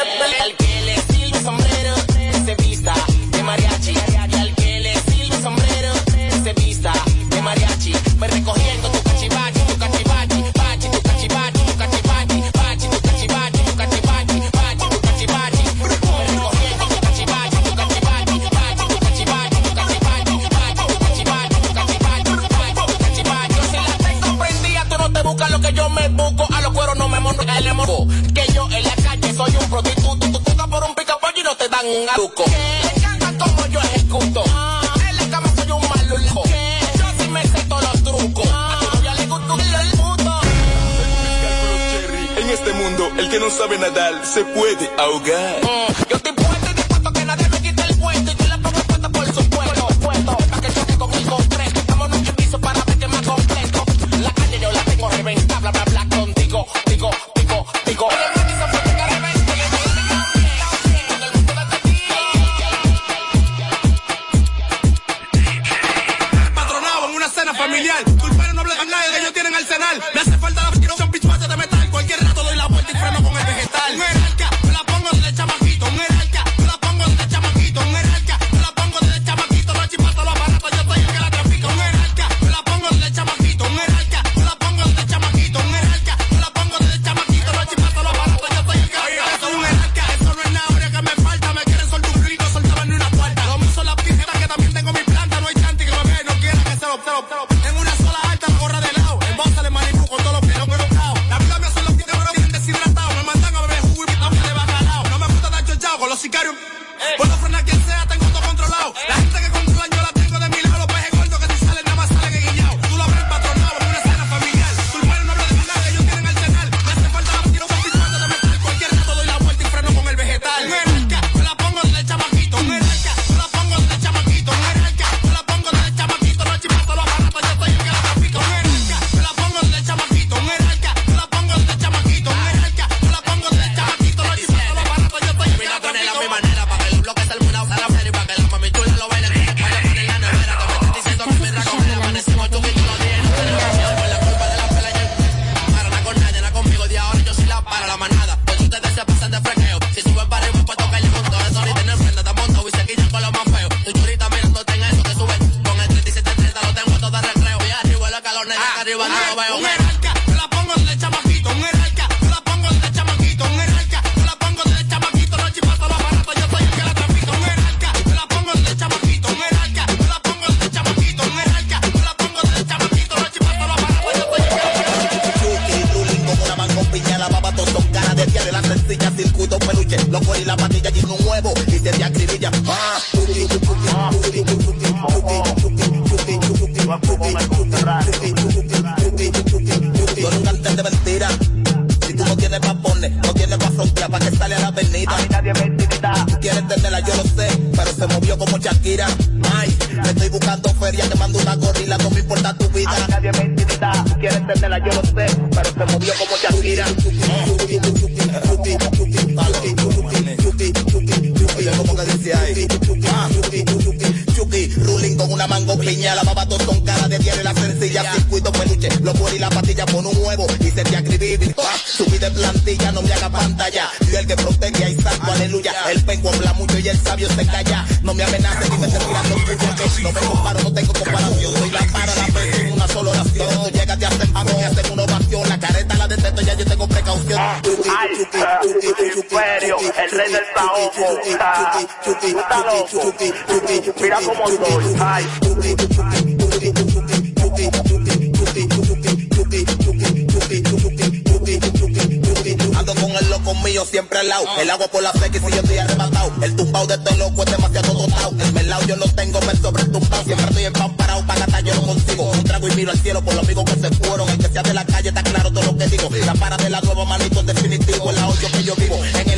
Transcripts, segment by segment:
el se puede ahogar. Alta, Imperio, el rey del paoco. Está loco. Mira cómo soy. Ay. Ando con el loco mío siempre al lado. El agua por la seca y si yo estoy arrebatado. El tumbao de este loco es demasiado dotado. El melao yo lo tengo, me sobretumbao. Siempre estoy empamparado, para gastar yo no consigo. Un trago y miro al cielo por los amigos que se fueron. El que sea de la calle está lo que digo. La para de la nueva manito definitivo, en la odio que yo vivo. En el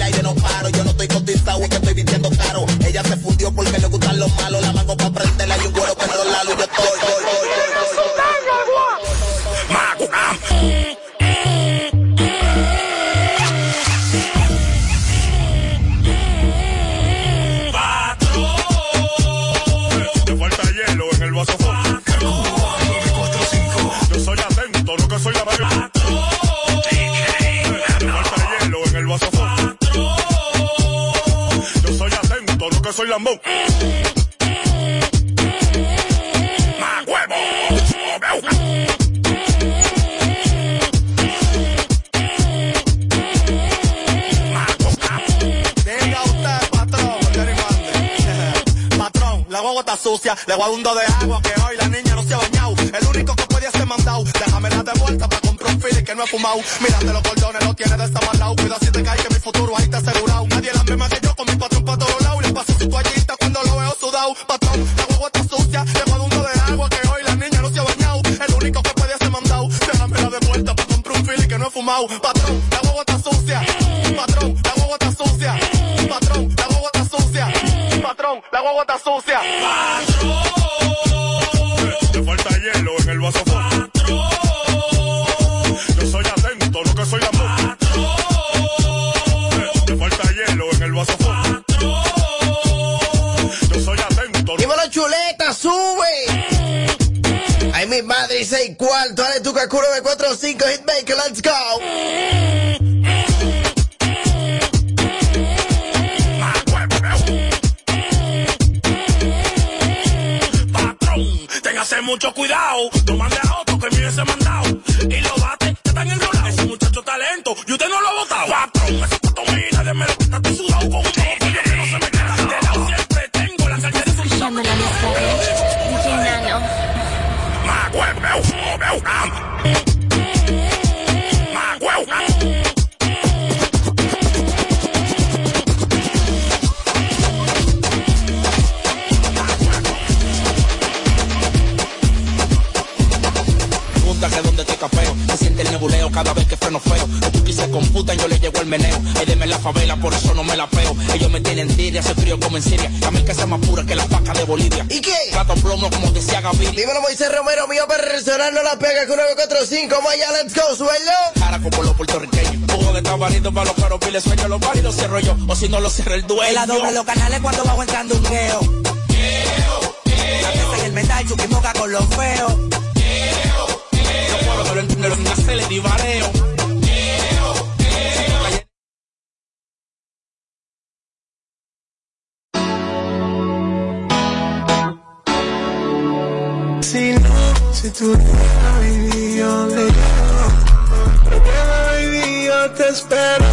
lambón. Usted, patrón. Patrón, la guagua está sucia, le voy a un do de agua que hoy la niña no se ha bañado. El único que podía ser mandado, déjame la de vuelta para comprar un fili que no he fumado. Mírate los cordones, lo tiene desamarrado. Cuida si te cae que mi futuro ahí está asegurado. Sudado. Patrón, la guagua está sucia, le un de agua que hoy la niña no se ha bañado. El único que podía ser mandado, déjame la de vuelta para comprar un fili que no he fumado. Patrón, la guagua está sucia. Patrón, la guagua está sucia. Patrón, la guagua está sucia. Patrón, la guagua está sucia. Te cuartos. Dale tu calculo de 4 o 5 hitmaker, let's go. Mucho cuidado. Tiria, hace frío como en Siria. Camel que sea más pura que la vaca de Bolivia. ¿Y qué? Gato plomo como decía Gaviria. Dímelo, Moisés Romero, mío personal, no la pega con 945. Vaya, let's go, suelo. Cara como los puertorriqueños. Jugo de tabarito para los caros, piles sueño, los válidos cierro yo. O si no lo cierra el dueño. La doble los canales cuando bajo entrando un geo. La y el metal, chuquimoca con los feos. Yo puedo que lo entiende, lo que hace le divareo. Tú baby, yo le baby, yo te espero.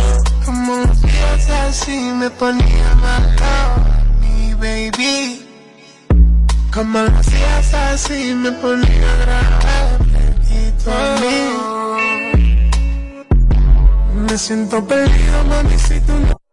Como hacías así, me ponía malo, mi baby. Como lo hacías así, me ponía grave. Y tú a mí. Me siento perdido, mami, si tú no.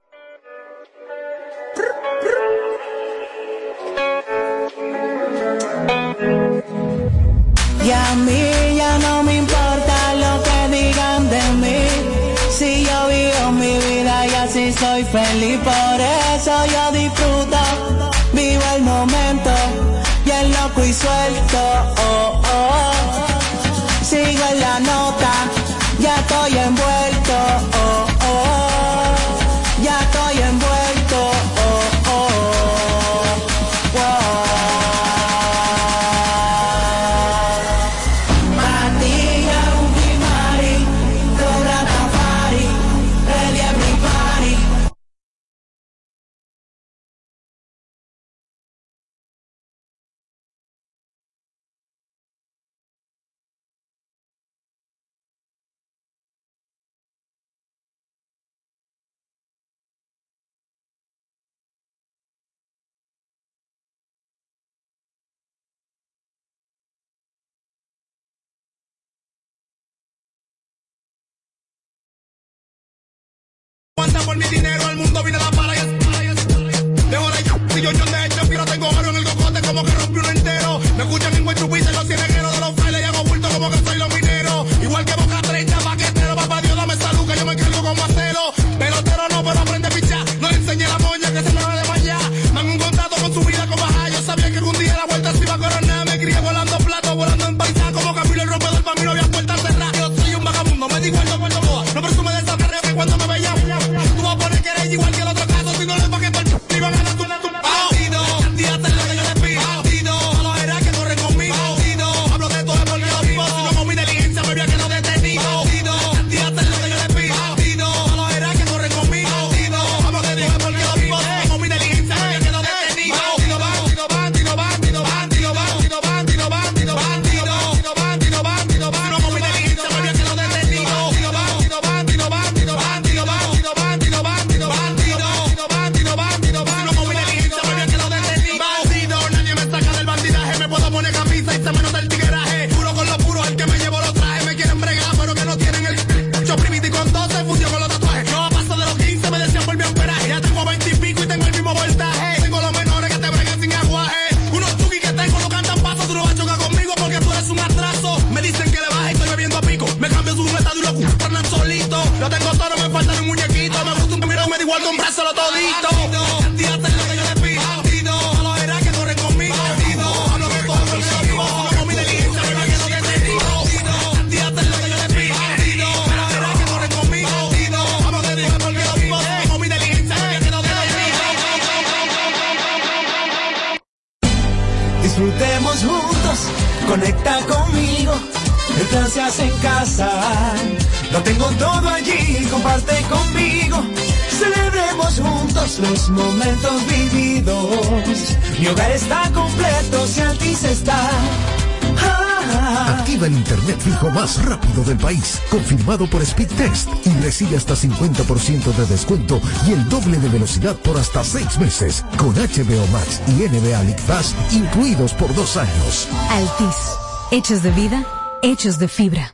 Recibe hasta 50% de descuento y el doble de velocidad por hasta 6 meses, con HBO Max y NBA League Pass incluidos por dos años. Altis. Hechos de vida, hechos de fibra.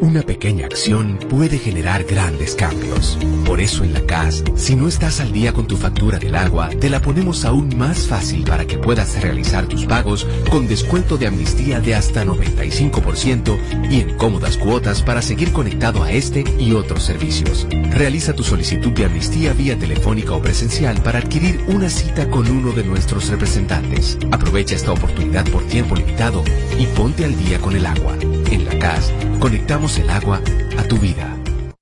Una pequeña acción puede generar grandes cambios. Por eso en la CAS, si no estás al día con tu factura del agua, te la ponemos aún más fácil para que puedas realizar tus pagos con descuento de amnistía de hasta 95% y en cómodas cuotas para seguir conectado a este y otros servicios. Realiza tu solicitud de amnistía vía telefónica o presencial para adquirir una cita con uno de nuestros representantes. Aprovecha esta oportunidad por tiempo limitado y ponte al día con el agua. En la CAS, conectamos el agua a tu vida.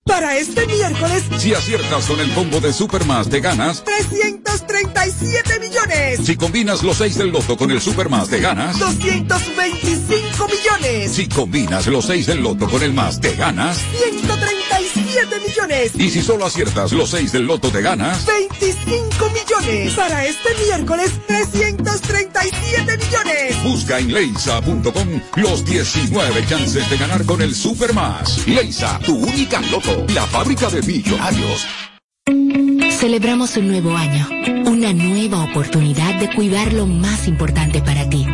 Para este miércoles, Si aciertas con el combo de Supermas, te ganas. 337 millones. Si combinas los 6 del loto con el Supermas, te ganas. 225 millones. Si combinas los 6 del loto con el más, te ganas. 137 millones. Y si solo aciertas los 6 del loto, te ganas. 25 millones. Para este miércoles, 337 millones. Busca en leisa.com los 19 chances de ganar con el Supermas. Leisa, tu única loto, la fábrica de millonarios. Celebramos un nuevo año, una nueva oportunidad de cuidar lo más importante para ti.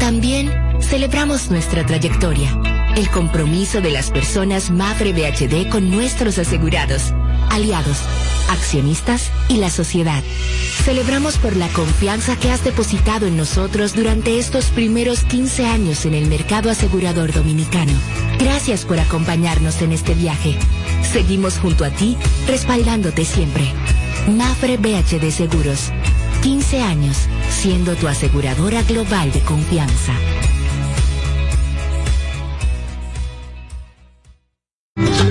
También celebramos nuestra trayectoria, el compromiso de las personas Mafre BHD con nuestros asegurados, aliados, accionistas y la sociedad. Celebramos por la confianza que has depositado en nosotros durante estos primeros 15 años en el mercado asegurador dominicano. Gracias por acompañarnos en este viaje. Seguimos junto a ti, respaldándote siempre. Mafre BHD Seguros. 15 años siendo tu aseguradora global de confianza.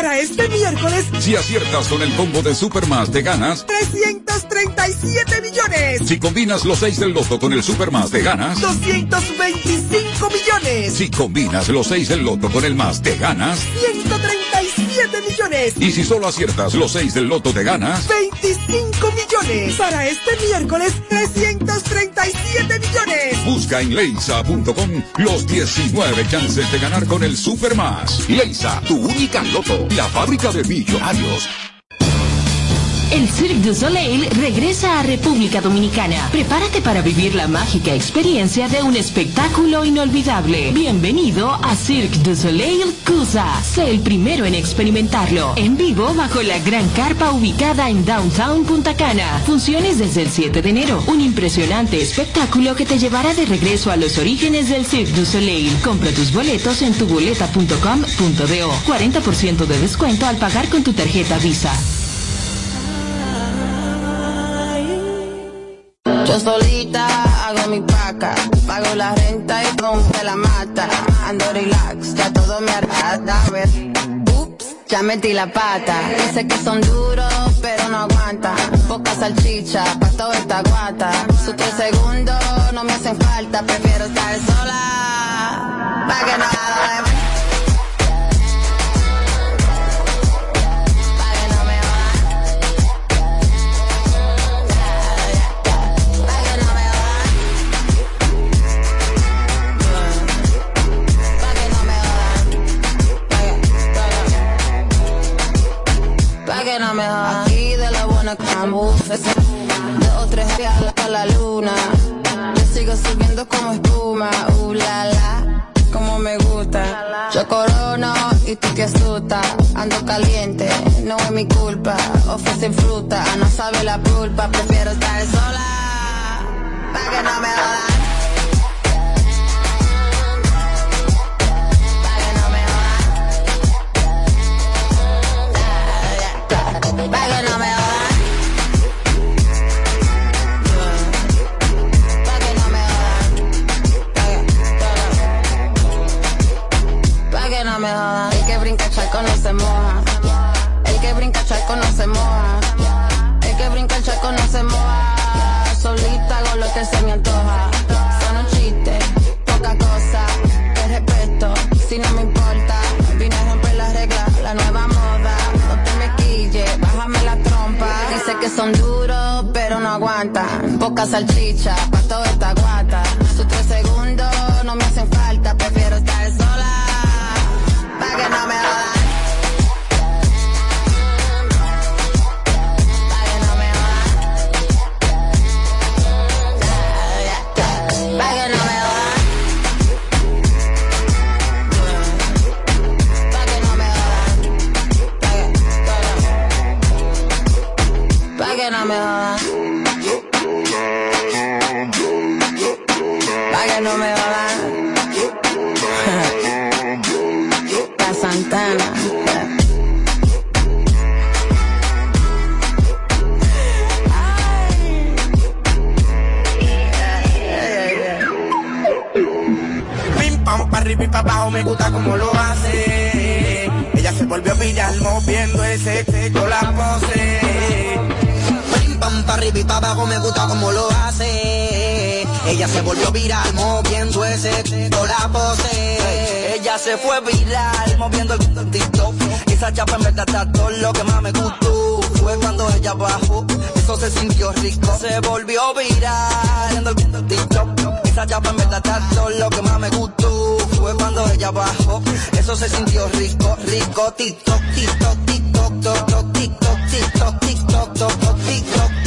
Para este miércoles, Si aciertas con el combo de Supermas, te ganas. 337 millones. Si combinas los 6 del loto con el Supermas, te ganas. 225 millones. Si combinas los 6 del loto con el más, te ganas. 137 millones. Y si solo aciertas los 6 del loto, te ganas. 25 millones. Para este miércoles, 337 millones. Busca en leisa.com los 19 chances de ganar con el Supermas. Leisa, tu única loto, la fábrica de millonarios. El Cirque du Soleil regresa a República Dominicana. Prepárate para vivir la mágica experiencia de un espectáculo inolvidable. Bienvenido a Cirque du Soleil Cusa. Sé el primero en experimentarlo. En vivo bajo la gran carpa ubicada en Downtown Punta Cana. Funciones desde el 7 de enero. Un impresionante espectáculo que te llevará de regreso a los orígenes del Cirque du Soleil. Compra tus boletos en tuboleta.com.do. 40% de descuento al pagar con tu tarjeta Visa. Yo solita hago mi paca, pago la renta y rompe la mata. Ando relax, ya todo me arrastra. A ver, ups, ya metí la pata. Dice que son duros, pero no aguantan. Poca salchicha, pa' toda esta guata. Sus tres segundos no me hacen falta, prefiero estar sola. Pa' que nada Yo sigo subiendo como espuma. Uh, la. Como me gusta. Yo corono y tú te asustas. Ando caliente, no es mi culpa. Ofrecen fruta, no sabe la pulpa. Prefiero estar sola. Pa' que no me. Son duros, pero no aguantan. Poca salchicha, pa' toda esta guata. Pa' que no me jodan. Pa' que no me jodan. La Santana. Pam, pa' arriba y pa' abajo, me gusta como lo hace. Ella se volvió viral moviendo ese sexo, la pose pa' arriba y pa' abajo, me gusta como lo hace. Ella se volvió viral moviendo ese o la pose. Ella se fue viral moviendo el TikTok. Esa chapa en verdad está todo lo que más me gustó. Fue cuando ella bajó, eso se sintió rico. Se volvió viral moviendo el TikTok. Esa chapa en verdad está todo lo que más me gustó. Fue cuando ella bajó, eso se sintió rico, rico. TikTok, TikTok, TikTok, TikTok, TikTok, TikTok, TikTok, TikTok.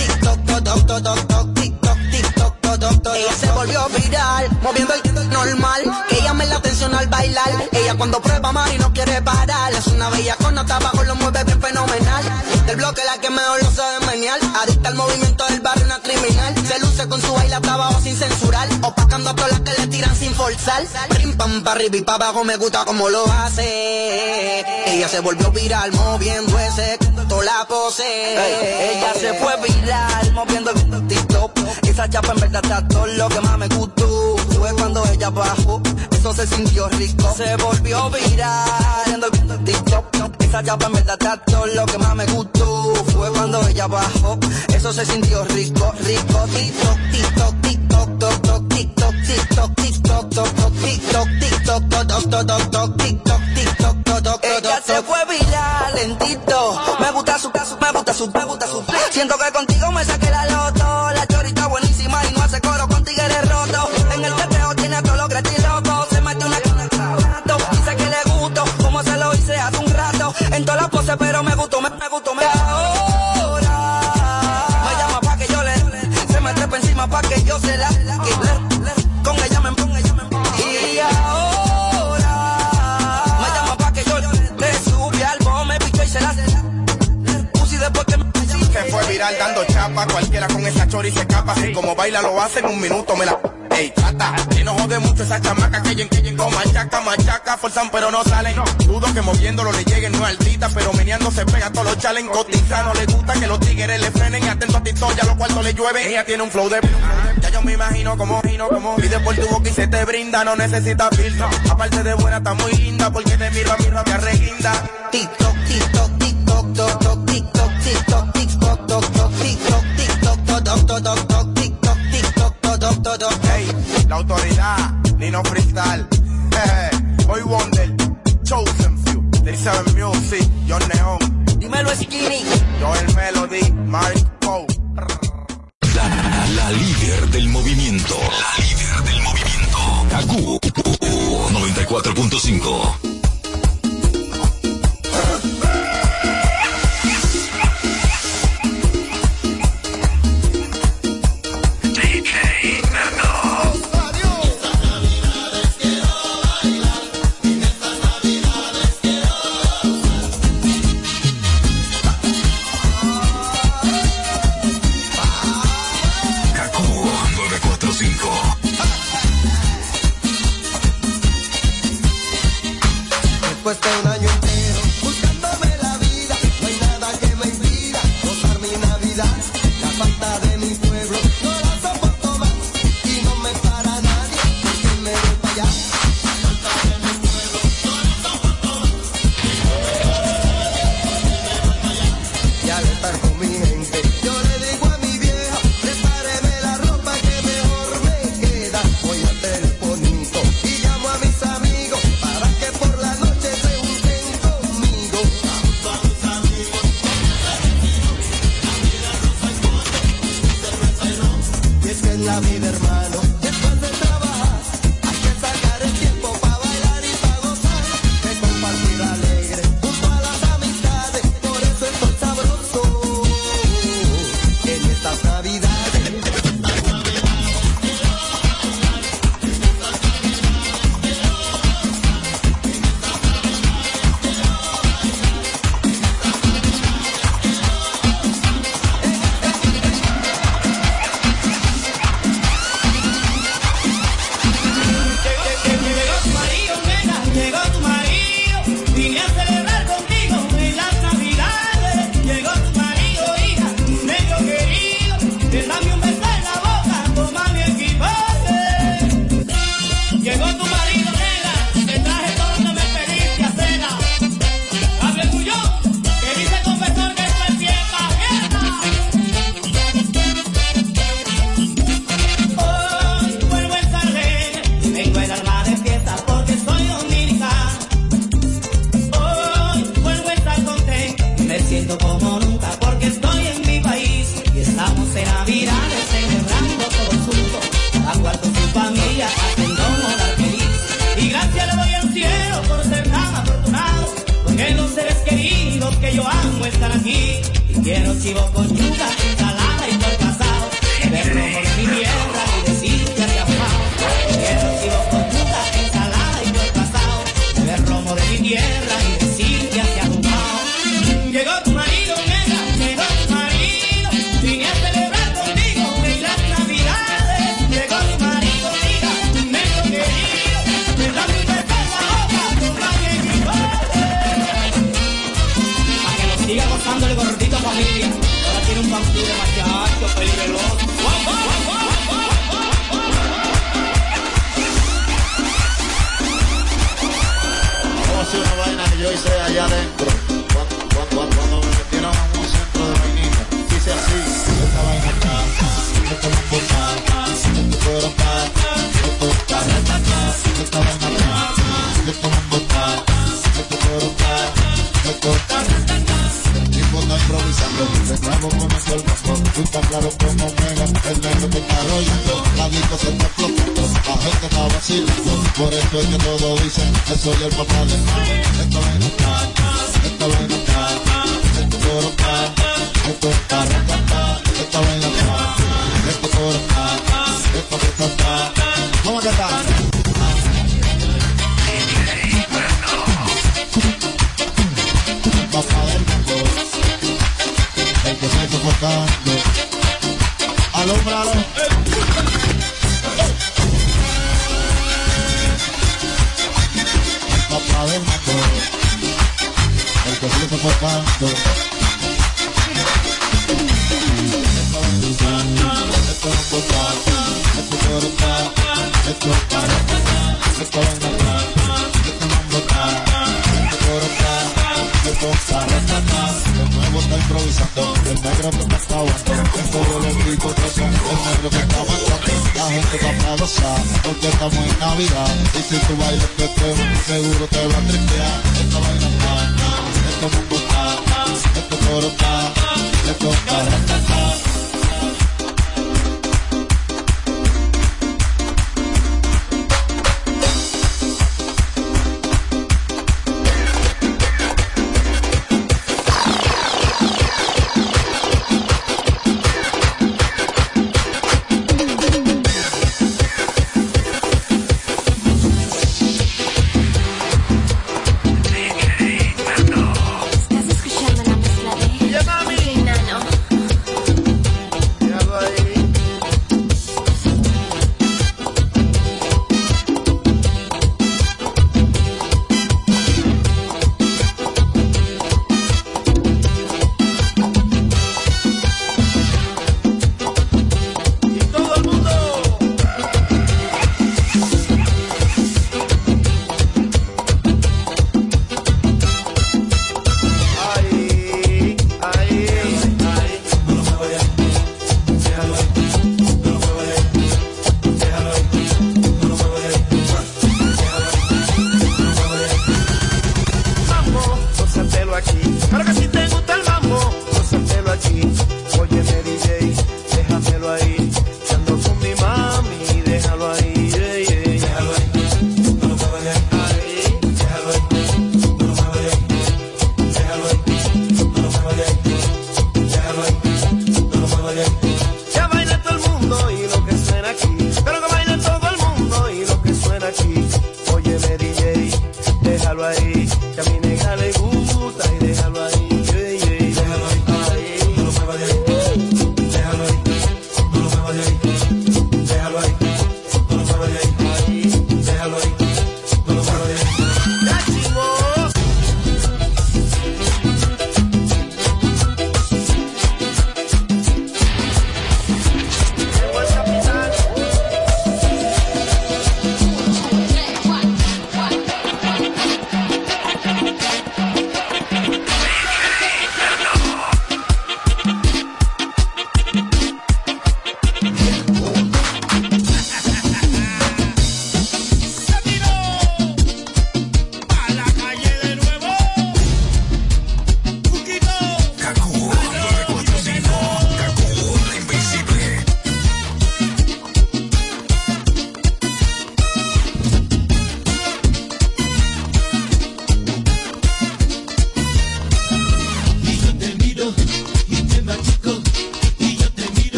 TikTok, TikTok, TikTok, TikTok, TikTok, TikTok, TikTok. Ella se volvió viral, moviendo el normal. Que llame la atención al bailar. Ella cuando prueba Mari no quiere parar. Es una bella con nota abajo, lo mueve bien fenomenal. Del bloque la que mejor lo sabe menear. Adicta al movimiento del barrio, una criminal. Luce con su baile hasta abajo sin censurar. Opacando a todas las que le tiran sin forzar. Prim pam pa' arriba y pa' abajo me gusta como lo hace. Ella se volvió viral moviendo ese toda la pose. Ella se fue viral moviendo el TikTok. Esa chapa en verdad está todo lo que más me gustó. Fue cuando ella bajó, eso se sintió rico. Se volvió viral viendo el TikTok. Esa chapa en verdad está todo lo que más me gustó. Fue cuando ella bajó, eso se sintió rico, rico. TikTok, TikTok, TikTok, TikTok, TikTok, TikTok, TikTok, TikTok, TikTok, TikTok, TikTok, TikTok, TikTok, TikTok, TikTok. Ella se fue viral lentito. Me gusta su caso, me gusta su, me gusta su. Siento que contigo me saqué la loto. La chorita buenísima y no hace coro con tigres roto. En el teteo tiene todo lo gratis loco. Se mete una rato. Dice que le gusto, como se lo hice hace un rato. En todas las poses, pero me gustó, me, me gustó, me chori se escapa. Hey. Como baila lo hace en un minuto, me la. Ey, chata, que no jode mucho esa chamaca que en que con machaca, machaca, forzan pero no salen. Dudo que moviéndolo le lleguen, no altita, pero meneando se pega todos los challenge. Cotiza, no le gusta que los tigres le frenen. Atento a ti, ya los cuartos le llueven. Ella tiene un flow de. Ya yo me imagino como, gino, como. Pide por tu boca y se te brinda, no necesita filtro. Aparte de buena, está muy linda, porque de mira, mira, me arreguinda. TikTok, TikTok, TikTok, TikTok, TikTok, TikTok, TikTok, TikTok todo, toc, tic, toc, tic, toc, todo, todo. Hey, la autoridad, Nino Freestyle. Jeje, hoy Wonder, Chosen Few, They Seven Music, John Neon. Dímelo, Skinny. Joel Melody, Mark Poe. La, la, líder del movimiento. La líder del movimiento. Kaku 94.5.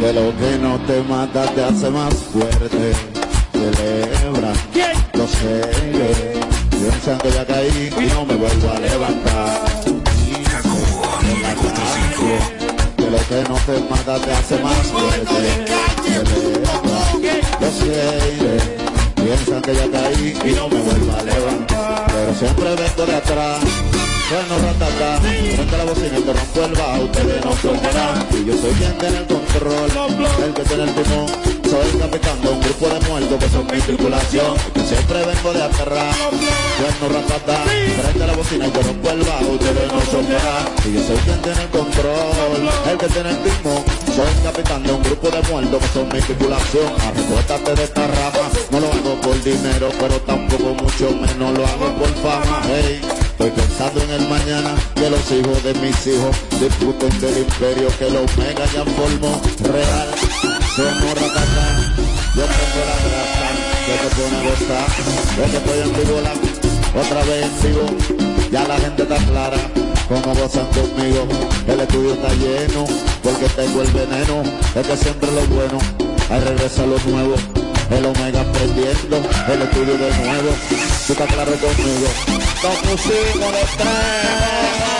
Que lo que no te mata te hace más fuerte. Celebra los seres. Piensan que ya caí y no me vuelvo a levantar. Que lo que no te mata te hace más fuerte. Celebra los seres. Piensan que ya caí y no me vuelvo a levantar. Pero siempre vengo de atrás. Bueno, ratata, frente a la bocina te rompo el bajo, ustedes no nada. Y yo soy quien tiene el control, el que tiene el timón. Soy el capitán de un grupo de muertos que son mi tripulación. Siempre vengo de atrás. Bueno, ratata, frente a la bocina te rompo el bajo, ustedes no nada. Y yo soy quien tiene el control, el que tiene el timón. Soy el capitán de un grupo de muertos que son mi tripulación. Arrecuérdate de esta rama, no lo hago por dinero, pero tampoco mucho menos lo hago por fama. Hey. Estoy pensando en el mañana que los hijos de mis hijos disfruten del imperio que los mega ya formó. Real. Somos ratata, yo tengo la grasa, que te pone a gozar, de que estoy en vivo la, otra vez en vivo, ya la gente está clara, como gozan conmigo, el estudio está lleno, porque tengo el veneno, es que siempre lo bueno, ahí regresa lo nuevo, el Omega prendiendo, el estudio de nuevo, tú estás claro conmigo, nos pusimos de tres.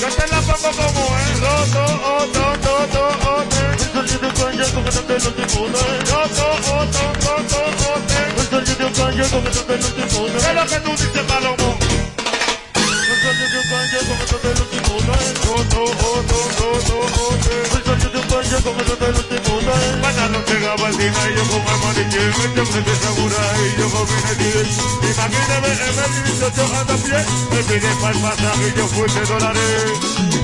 Yo te la pongo como es. Roto, oto, toto, ote Estoy de calle con que no te lo Roto, oto, toto, ote Estoy de calle con que no te lo dispone ¿Qué es lo que tú dices, Palomo? Imagíname en el 18 anda a pie. Me pide para el pasaje y yo fui de dólares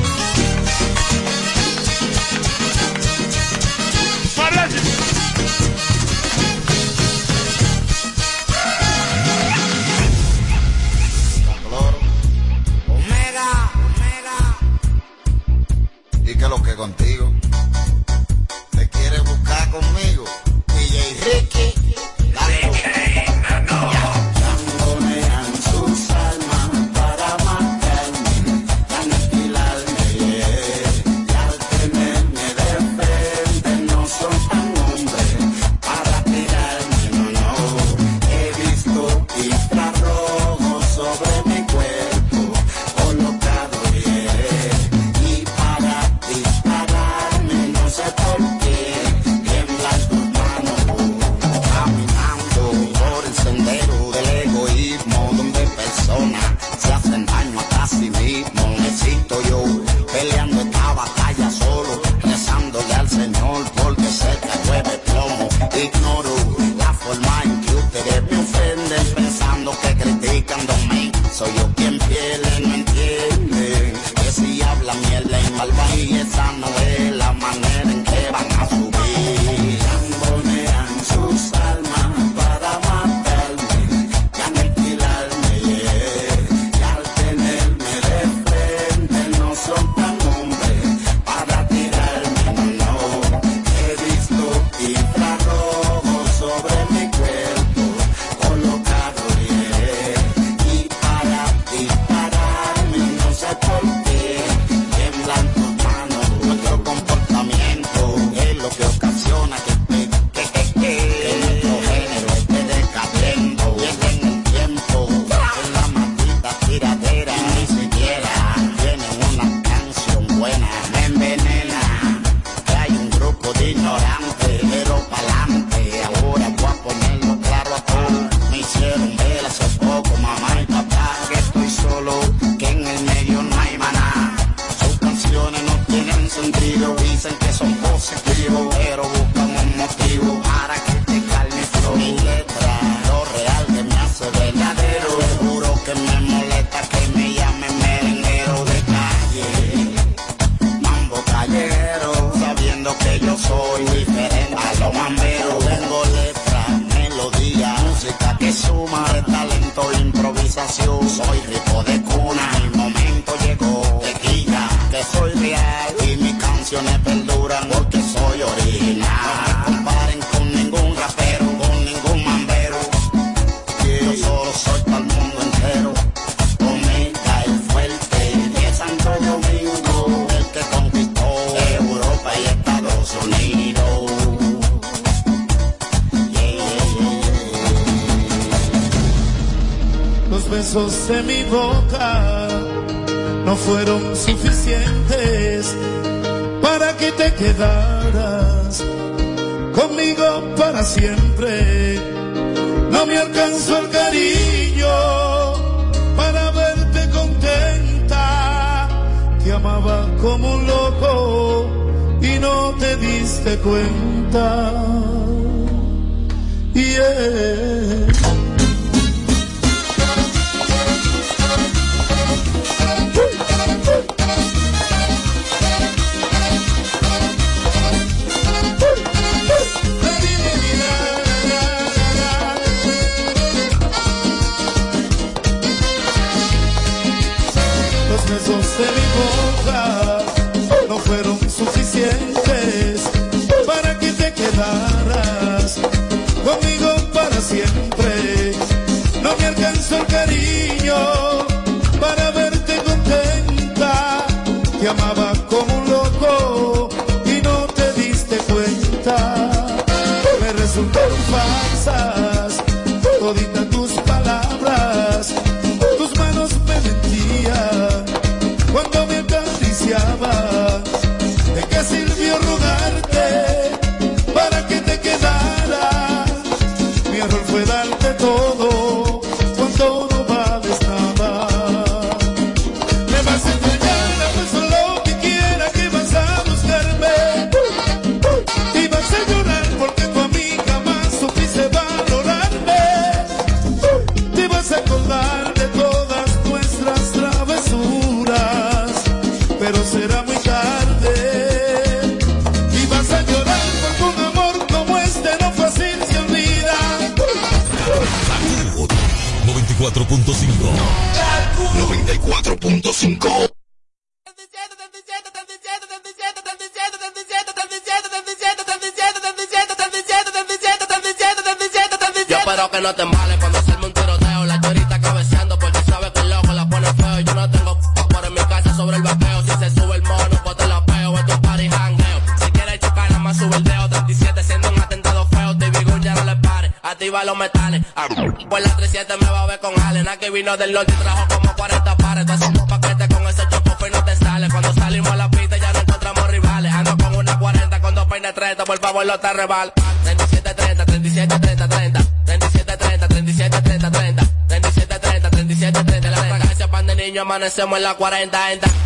Del norte trajo como 40 pares, tú haciendo paquetes con ese chocope y no te sale. Cuando salimos a la pista ya no encontramos rivales. Ando con una 40, con dos peines 30, por favor no te rebal. 37, 30, 37, 30, 30. 37, 30, 37, 30, 30. 37, 30, 37, 30, la fragancia pan de niño amanecemos en la 40,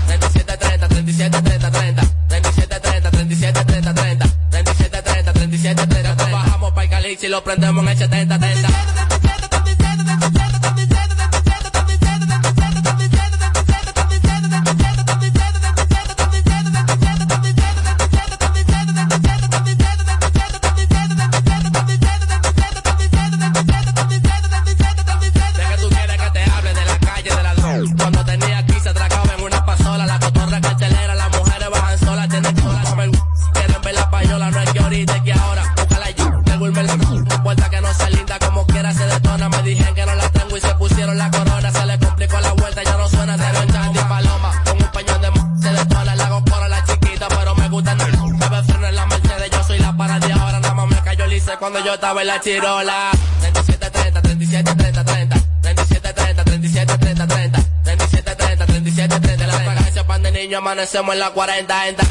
37, 30, 37, 30, 30. 37, 30, 37, 30, 30. 37, 30, 37, 30, Bajamos para el calix y lo prendemos en el 70. Cirola. 37, 30, 37, 30, 30. 37, 30, 37, 30, 30. 37, 30, 37, 30. La fragancia pan de niño amanecemos en la 40, 40.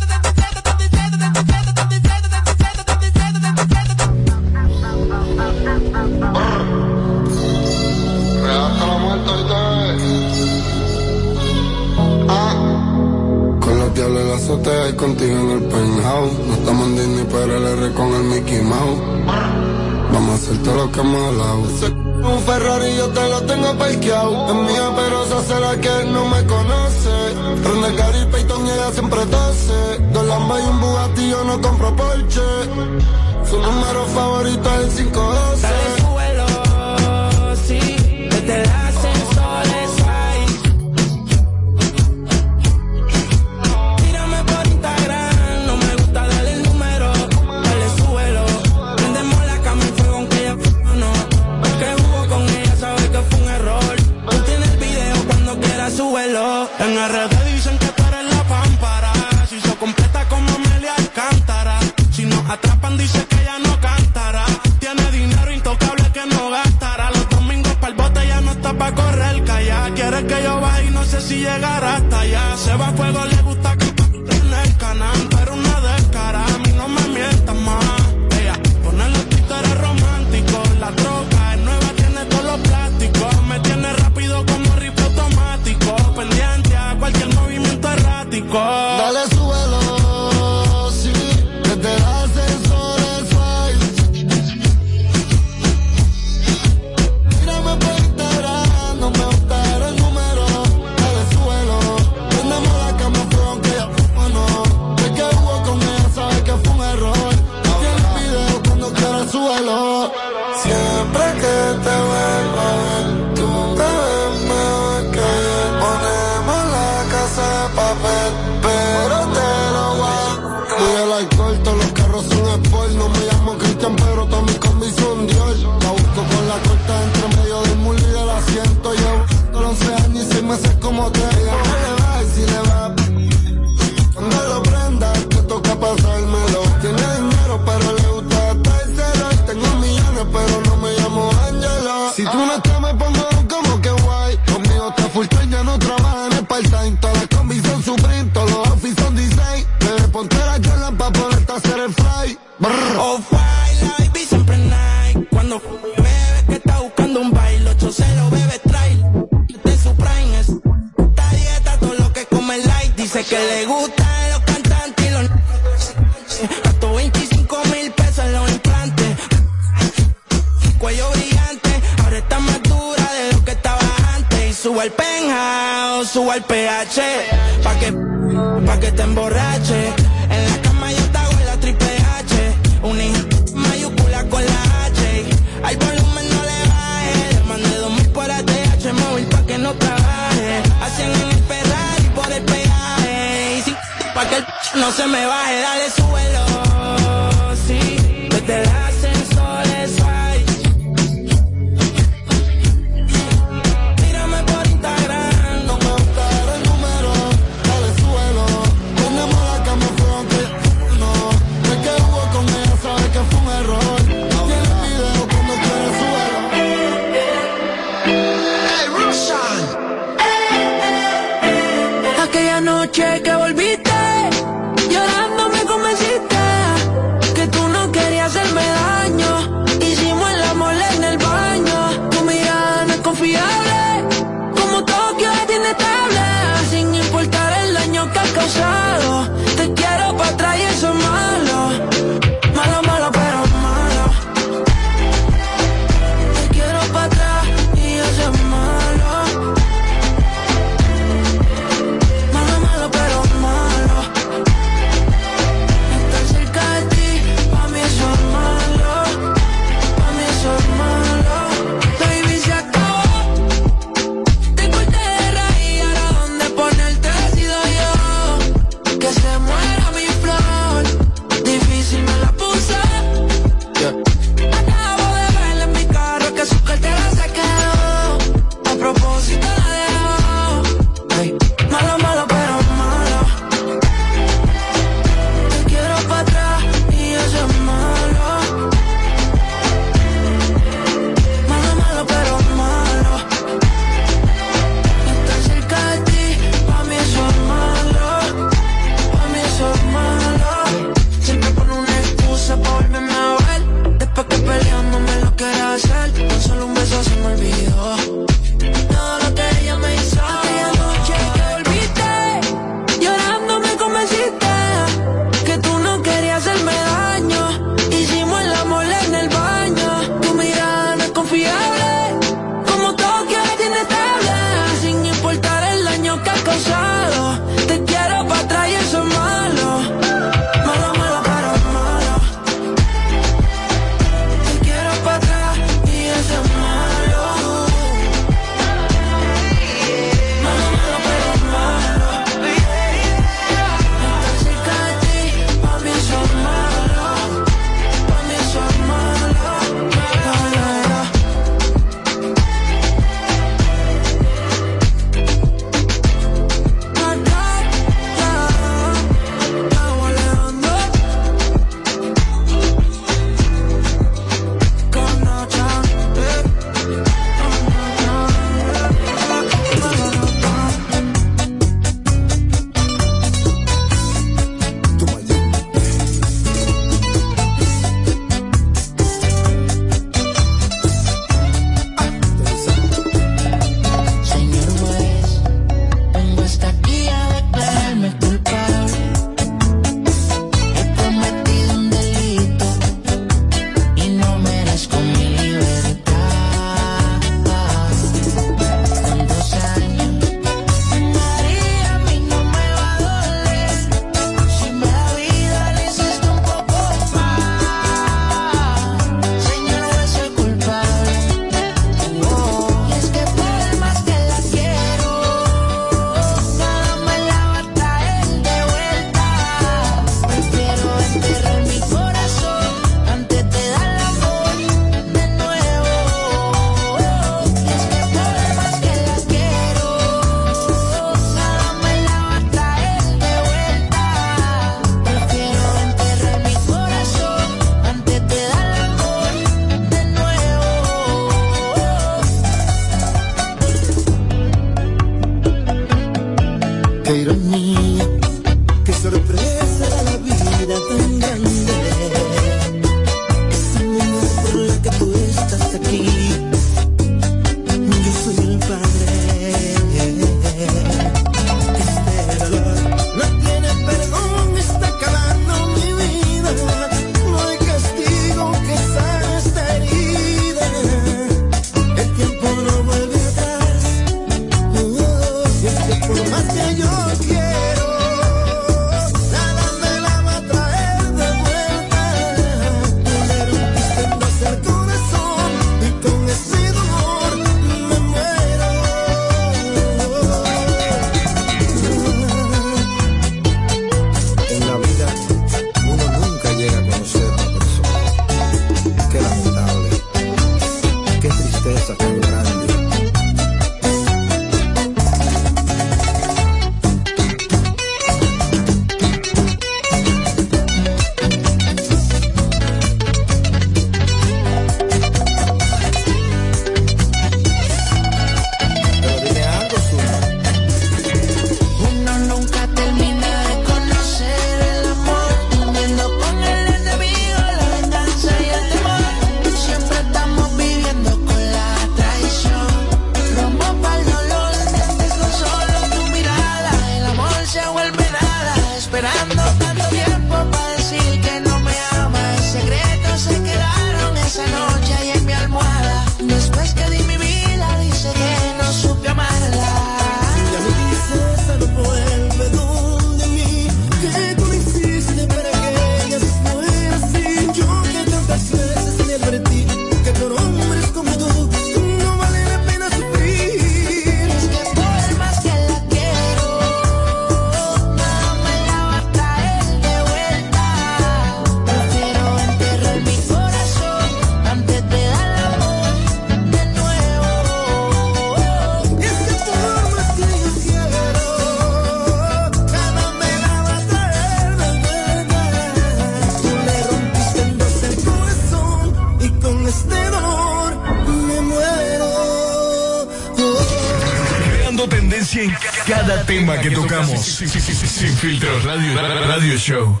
Sin, sin, sin filtros, radio, radio show.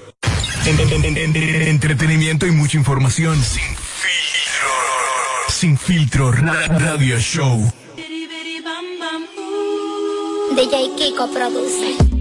En, entretenimiento y mucha información. Sin filtro. Sin filtro, radio show. Uh. DJ Kiko produce.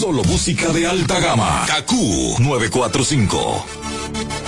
Solo música de alta gama. Kaku 945.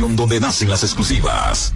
donde nacen las exclusivas.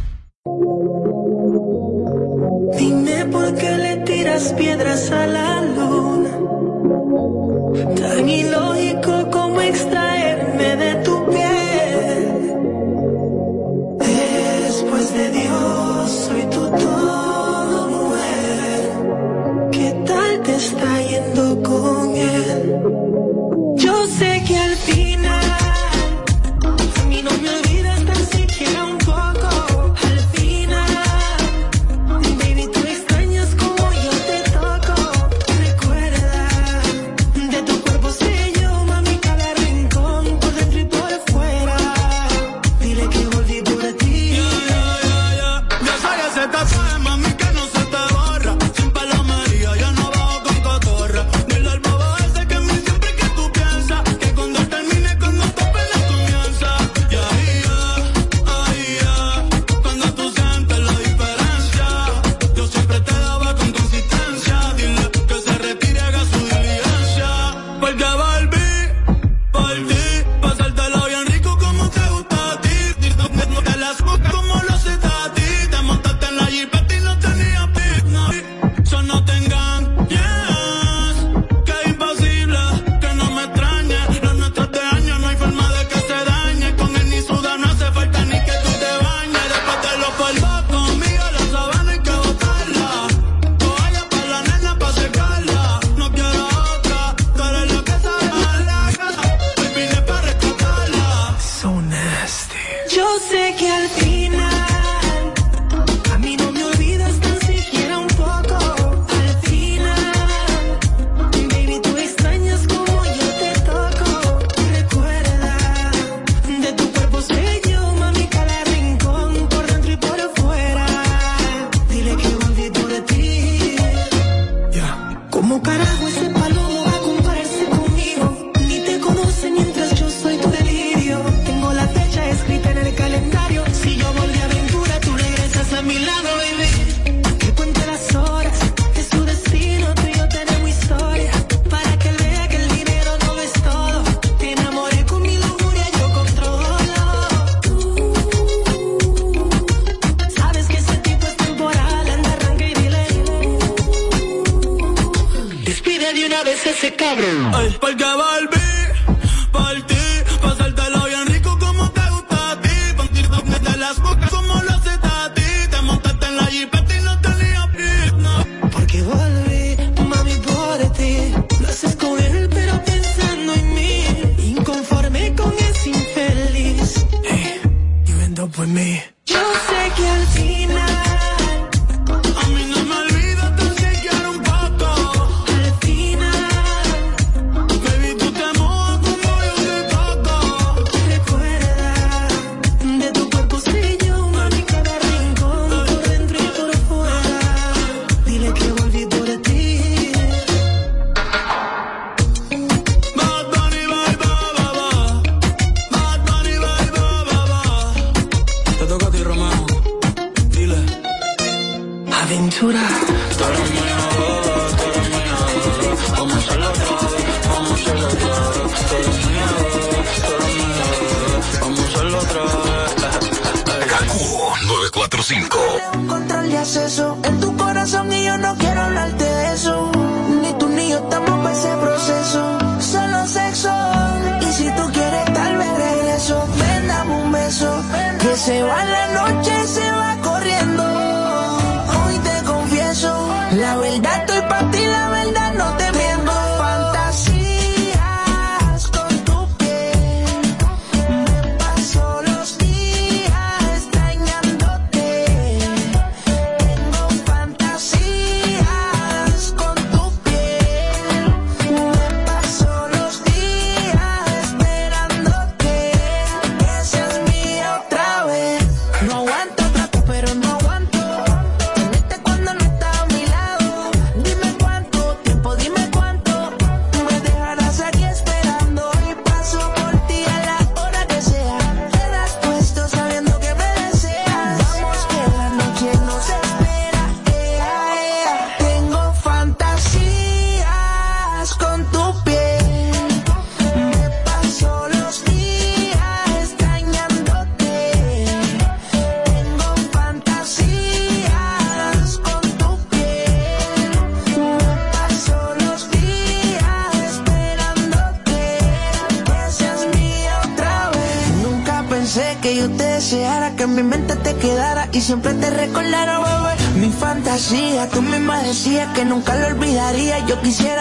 Nunca lo olvidaría. Yo quisiera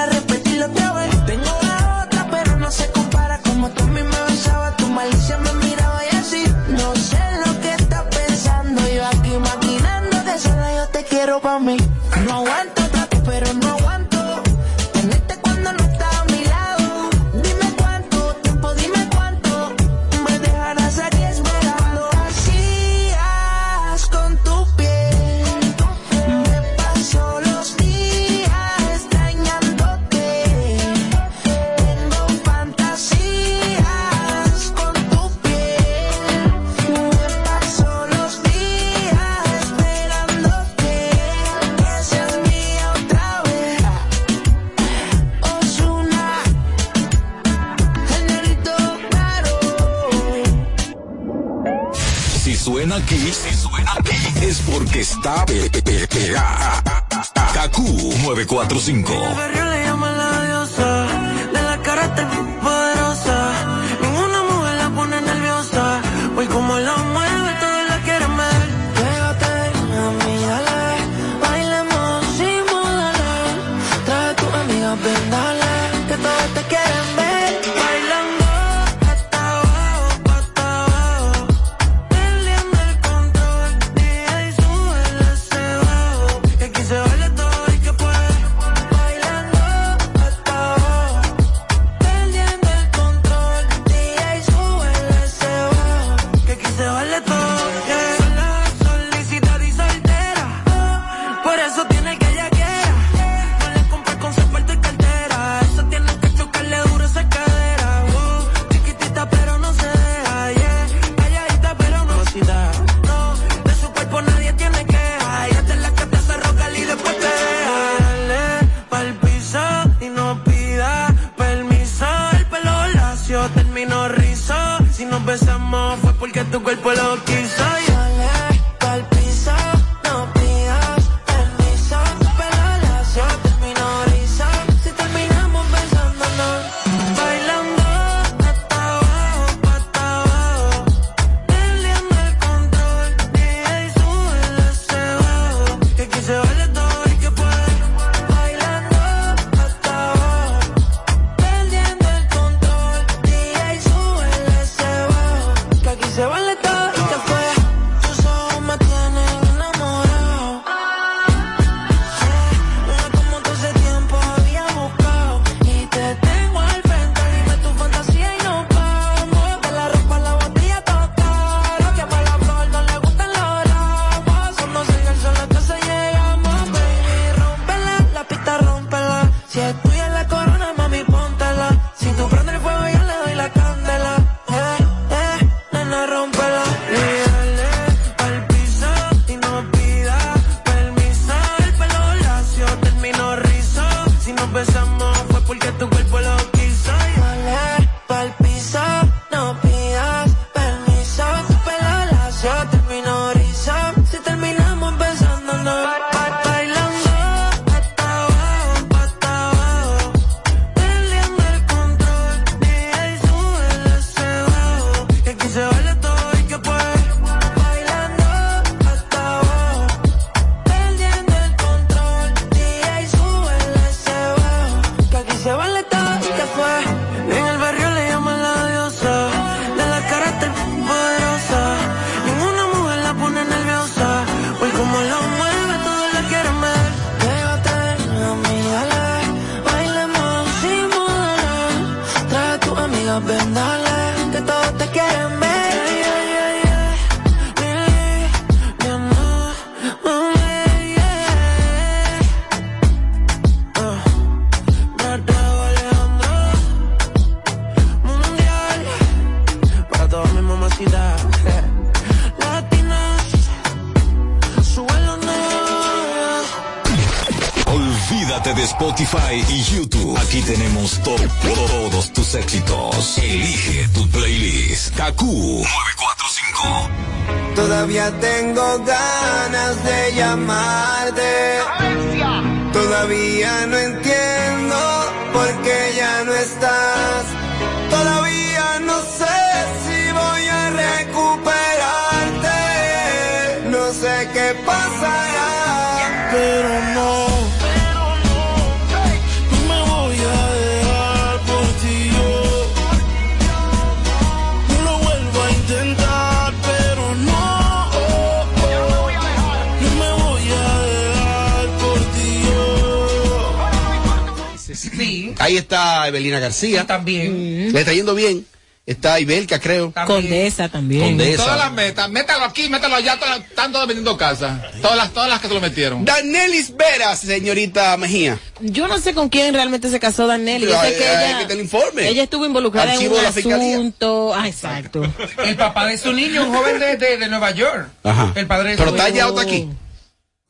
García. también. Le está yendo bien. Está Ibelka, creo. Condesa también. Condesa. Todas las metas, métalo aquí, métalo allá, todas, están todas vendiendo casas. Todas las, todas las que se lo metieron. Danelis Veras, señorita Mejía. Yo no sé con quién realmente se casó Daniel. Yo sé que ella, que te lo informe. ella estuvo involucrada Archivo en de un la fiscalía. asunto. Ah, exacto. El papá de su niño, un joven de, de, de Nueva York. Ajá. El padre de Pero su está ya otra aquí.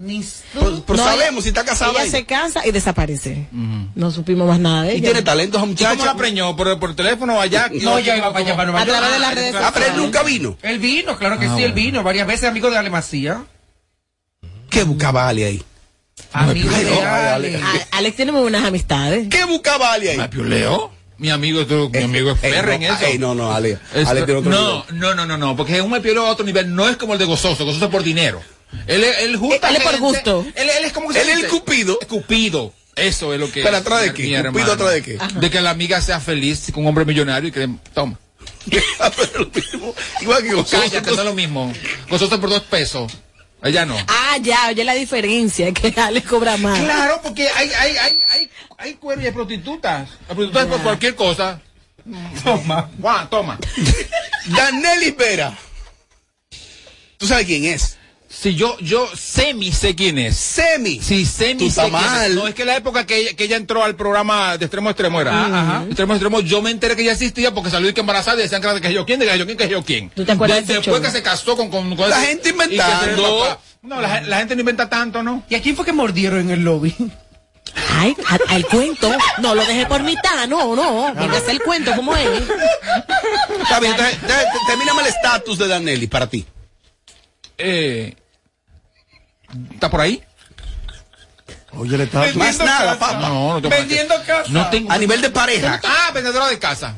Ni- Pero, pero No, sabemos si está casada. Ella ahí. se casa y desaparece. No supimos más nada de ella. Y tiene talento esa ¿Y muchacha. cómo la preñó? ¿Por, por teléfono allá? No, ya iba para allá, para Nueva A York. través de las redes Ah, pero él nunca vino. Él vino, claro que Ah, sí, él bueno. vino. Varias veces amigo de Ale Macía. ¿Qué buscaba Ali ahí? Amigo de Ale. Ale. A- Alex tiene muy buenas amistades. ¿Qué buscaba Ali ahí? ¿Me pioleo? Mi amigo, esto- mi amigo es no, en eso. ey, no, no, Ale. Esto- Ale tiene otro no, nivel. no, no, no, no, porque un me pioleo a otro nivel no es como el de gozoso, gozoso es por dinero. Él, es- él, junta Él es por gusto. Él, él es como que Él es el cupido. Cupido. Eso es lo que ¿Pero es, atrás de qué? mi ¿Cupido atrás de qué? De que la amiga sea feliz con un hombre millonario y que toma. Pero lo mismo. Igual que gozoso. Cállate, no es lo mismo. Gozoso por dos pesos. Ella no. Ah, ya, oye la diferencia, que Alex cobra más. Claro, porque hay, hay, hay, hay, hay cueros y hay prostitutas. Las prostitutas por cualquier cosa. Toma. Juan, toma. Danelis Vera. ¿Tú sabes quién es? Si yo, yo semi sé quién es. Semi. Sí, semi Tú sé quién es. mal. No, es que la época que ella, que ella entró al programa de extremo a extremo era. Ah, ajá. De extremo a extremo, yo me enteré que ella existía porque salió y que embarazada y decían que era de que yo quién, de que yo quién, que yo quién. ¿Tú te acuerdas De- Después que se casó con, con, con La ese- gente inventando. No, la, gen- la gente no inventa tanto, ¿no? ¿Y a quién fue que mordieron en el lobby? Ay, al cuento. No, lo dejé por mitad. No, no. Venga a hacer el cuento como es. Está bien, termíname el estatus de Danelis para ti. Eh, ¿Está por ahí? Oye, le está. Más nada, papá. No, no tengo Vendiendo casa. No tengo. A nivel de pareja. Ah, vendedora de casa.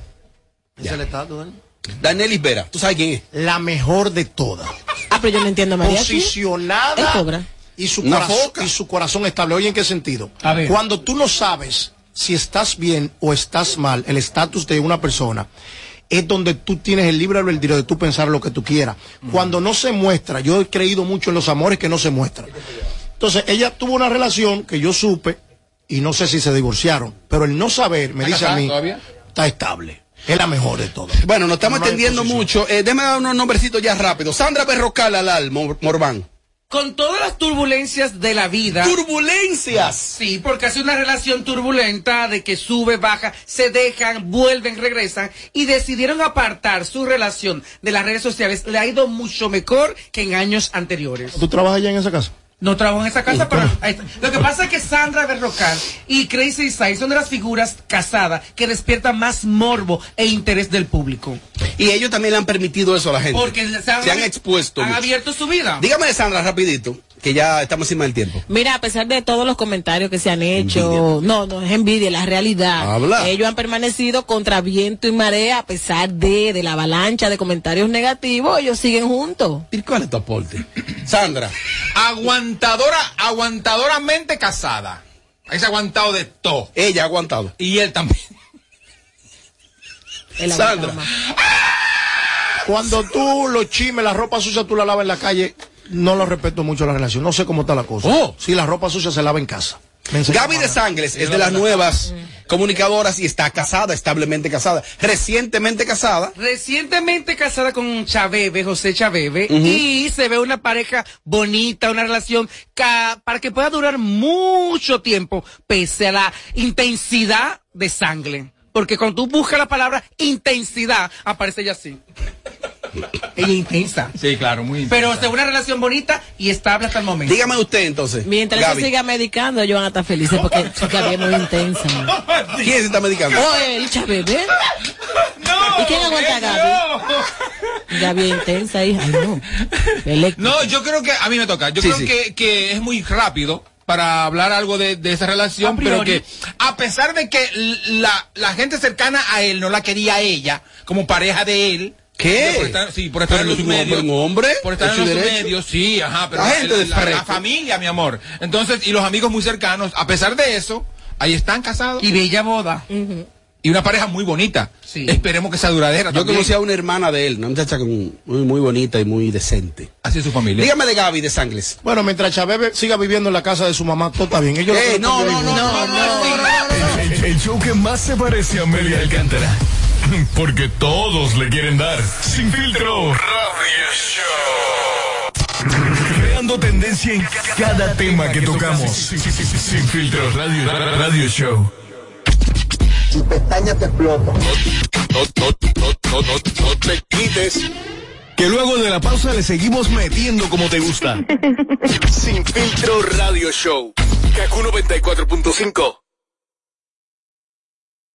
Es el estatus, Dani. Danelis Vera. ¿Tú sabes quién es? La mejor de todas. Ah, pero yo no entiendo, María. Posicionada cobra. y su, Una corazón, foca. y su corazón estable. Oye, ¿en qué sentido? A ver. Cuando tú no sabes si estás bien o estás mal, el estatus de una persona es donde tú tienes el libre albedrío de tú pensar lo que tú quieras. Cuando no se muestra, yo he creído mucho en los amores que no se muestran. Entonces, ella tuvo una relación que yo supe y no sé si se divorciaron, pero el no saber me ¿Está dice a mí, todavía? está estable. Es la mejor de todas. Bueno, nos estamos extendiendo mucho. Eh, déme unos nombrecitos ya rápido. Sandra Berrocal Alal, Mor- Morván. Con todas las turbulencias de la vida. ¡Turbulencias! Sí, porque hace una relación turbulenta de que sube, baja, se dejan, vuelven, regresan y decidieron apartar su relación de las redes sociales. Le ha ido mucho mejor que en años anteriores. ¿Tú trabajas ya en esa casa? No trabajo en esa casa, pero lo que pasa es que Sandra Berrocal y Crazy Sai son de las figuras casadas que despiertan más morbo e interés del público. Y ellos también le han permitido eso a la gente. Porque se han expuesto. Han mucho. abierto su vida. Dígame de Sandra rapidito, que ya estamos encima del tiempo. Mira, a pesar de todos los comentarios que se han hecho, no, no es envidia, es la realidad. Habla. Ellos han permanecido contra viento y marea a pesar de, de la avalancha de comentarios negativos, ellos siguen juntos. ¿Y cuál es tu aporte? Sandra. Aguantadora, aguantadoramente casada. Ahí se ha aguantado de todo. Ella ha aguantado. Y él también. Él Sandra. Cuando tú los chimes, la ropa sucia, tú la lavas en la calle, no lo respeto mucho la relación. No sé cómo está la cosa. Oh. Si la ropa sucia se lava en casa. Gaby de. Sangles es de las nuevas comunicadoras y está casada, establemente casada. Recientemente casada. Recientemente casada con Chaveve, José Chaveve, y se ve una pareja bonita, una relación ca- para que pueda durar mucho tiempo, pese a la intensidad de sangre. Porque cuando tú buscas la palabra intensidad, aparece ella así. Ella es intensa. Sí, claro, muy intensa. Pero es una relación bonita y estable hasta el momento. Dígame usted entonces. Mientras Gaby. se siga medicando, ellos van a estar felices porque Gaby es muy intensa. ¿Quién se está medicando? Oh, el Chabebe. ¿Y quién aguanta a Gaby? Gaby es intensa, hija. Ay, no. No, yo creo que a mí me toca. Yo Sí, creo sí. Que, que es muy rápido para hablar algo de, de esa relación, pero que a pesar de que la, la gente cercana a él no la quería a ella como pareja de él. ¿Qué? Por estar, sí, por estar Pero en los un hombre, medios. un hombre, Por estar es en su los derecho. medios, sí, ajá, pero La gente de la, familia, mi amor. Entonces, y los amigos muy cercanos, a pesar de eso, ahí están casados. Y bella boda. Y una pareja muy bonita. Esperemos que sea duradera. Yo también. conocí a una hermana de él, una muchacha con- muy, muy bonita y muy decente. Así es su familia. Dígame de Gaby de Sangles. Bueno, mientras Chabebe siga viviendo en la casa de su mamá, todo está bien. Ellos Eh, lo no, no, que no, vivir. no, El, el- el show que más se parece a Amelia Alcántara. Porque todos le quieren dar. Sin filtro. Radio Show. Creando tendencia en cada tema que tocamos. Sin, sin- sin- sin filtro. Radio, radio Show. Y pestañas te explotan. No, no, no, no, no, no te quites. Que luego de la pausa le seguimos metiendo como te gusta. Sin filtro radio show. Kaku 94.5.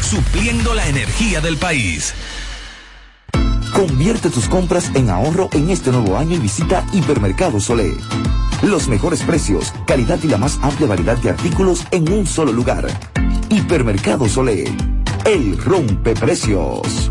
supliendo la energía del país. Convierte tus compras en ahorro en este nuevo año y visita Hipermercado Solé. Los mejores precios, calidad y la más amplia variedad de artículos en un solo lugar. Hipermercado Solé. El rompe precios.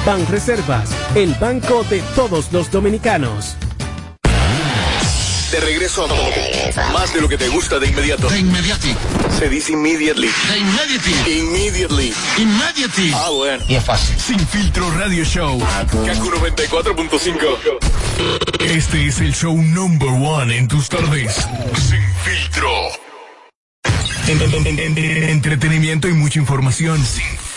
Banreservas, el banco de todos los dominicanos. De regreso a más de lo que te gusta de inmediato. De inmediati. Se dice immediately. De immediately. Immediately. Immediately. Ah, bueno. Y es fácil. Sin filtro radio show. Kaku 94.5. Este es el show number one en tus tardes. Sin filtro. En- en- en- en- en- entretenimiento y mucha información. Sin filtro.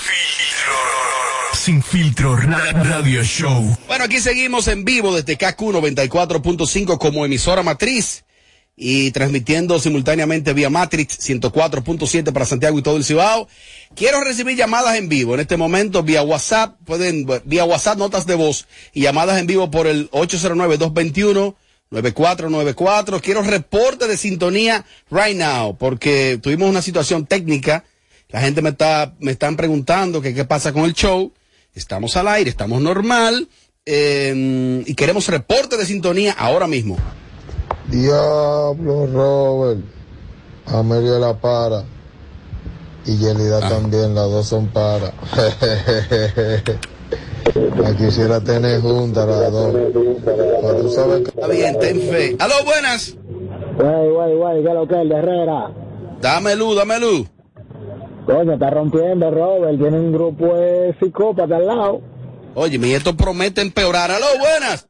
Sin filtro ra- radio show. Bueno, aquí seguimos en vivo desde KQ 94.5 como emisora matriz y transmitiendo simultáneamente vía Matrix 104.7 para Santiago y todo el Cibao. Quiero recibir llamadas en vivo en este momento vía WhatsApp, pueden vía WhatsApp notas de voz y llamadas en vivo por el 809-221. 9494. Quiero reporte de sintonía right now, porque tuvimos una situación técnica. La gente me está, me están preguntando que qué pasa con el show. Estamos al aire, estamos normal, eh, y queremos reporte de sintonía ahora mismo. Diablo, Robert. Amelia la para. Y Yelida también, las dos son para. La quisiera tener junta las dos. Pero tú sabes que... Está bien, ten fe. Aló, buenas. Güey, güey, güey, ¿qué es lo que es de Herrera? Dame luz, dame luz. Coño, está rompiendo, Robert. Tiene un grupo de psicópatas al lado. Oye, mi esto promete empeorar. Aló, buenas.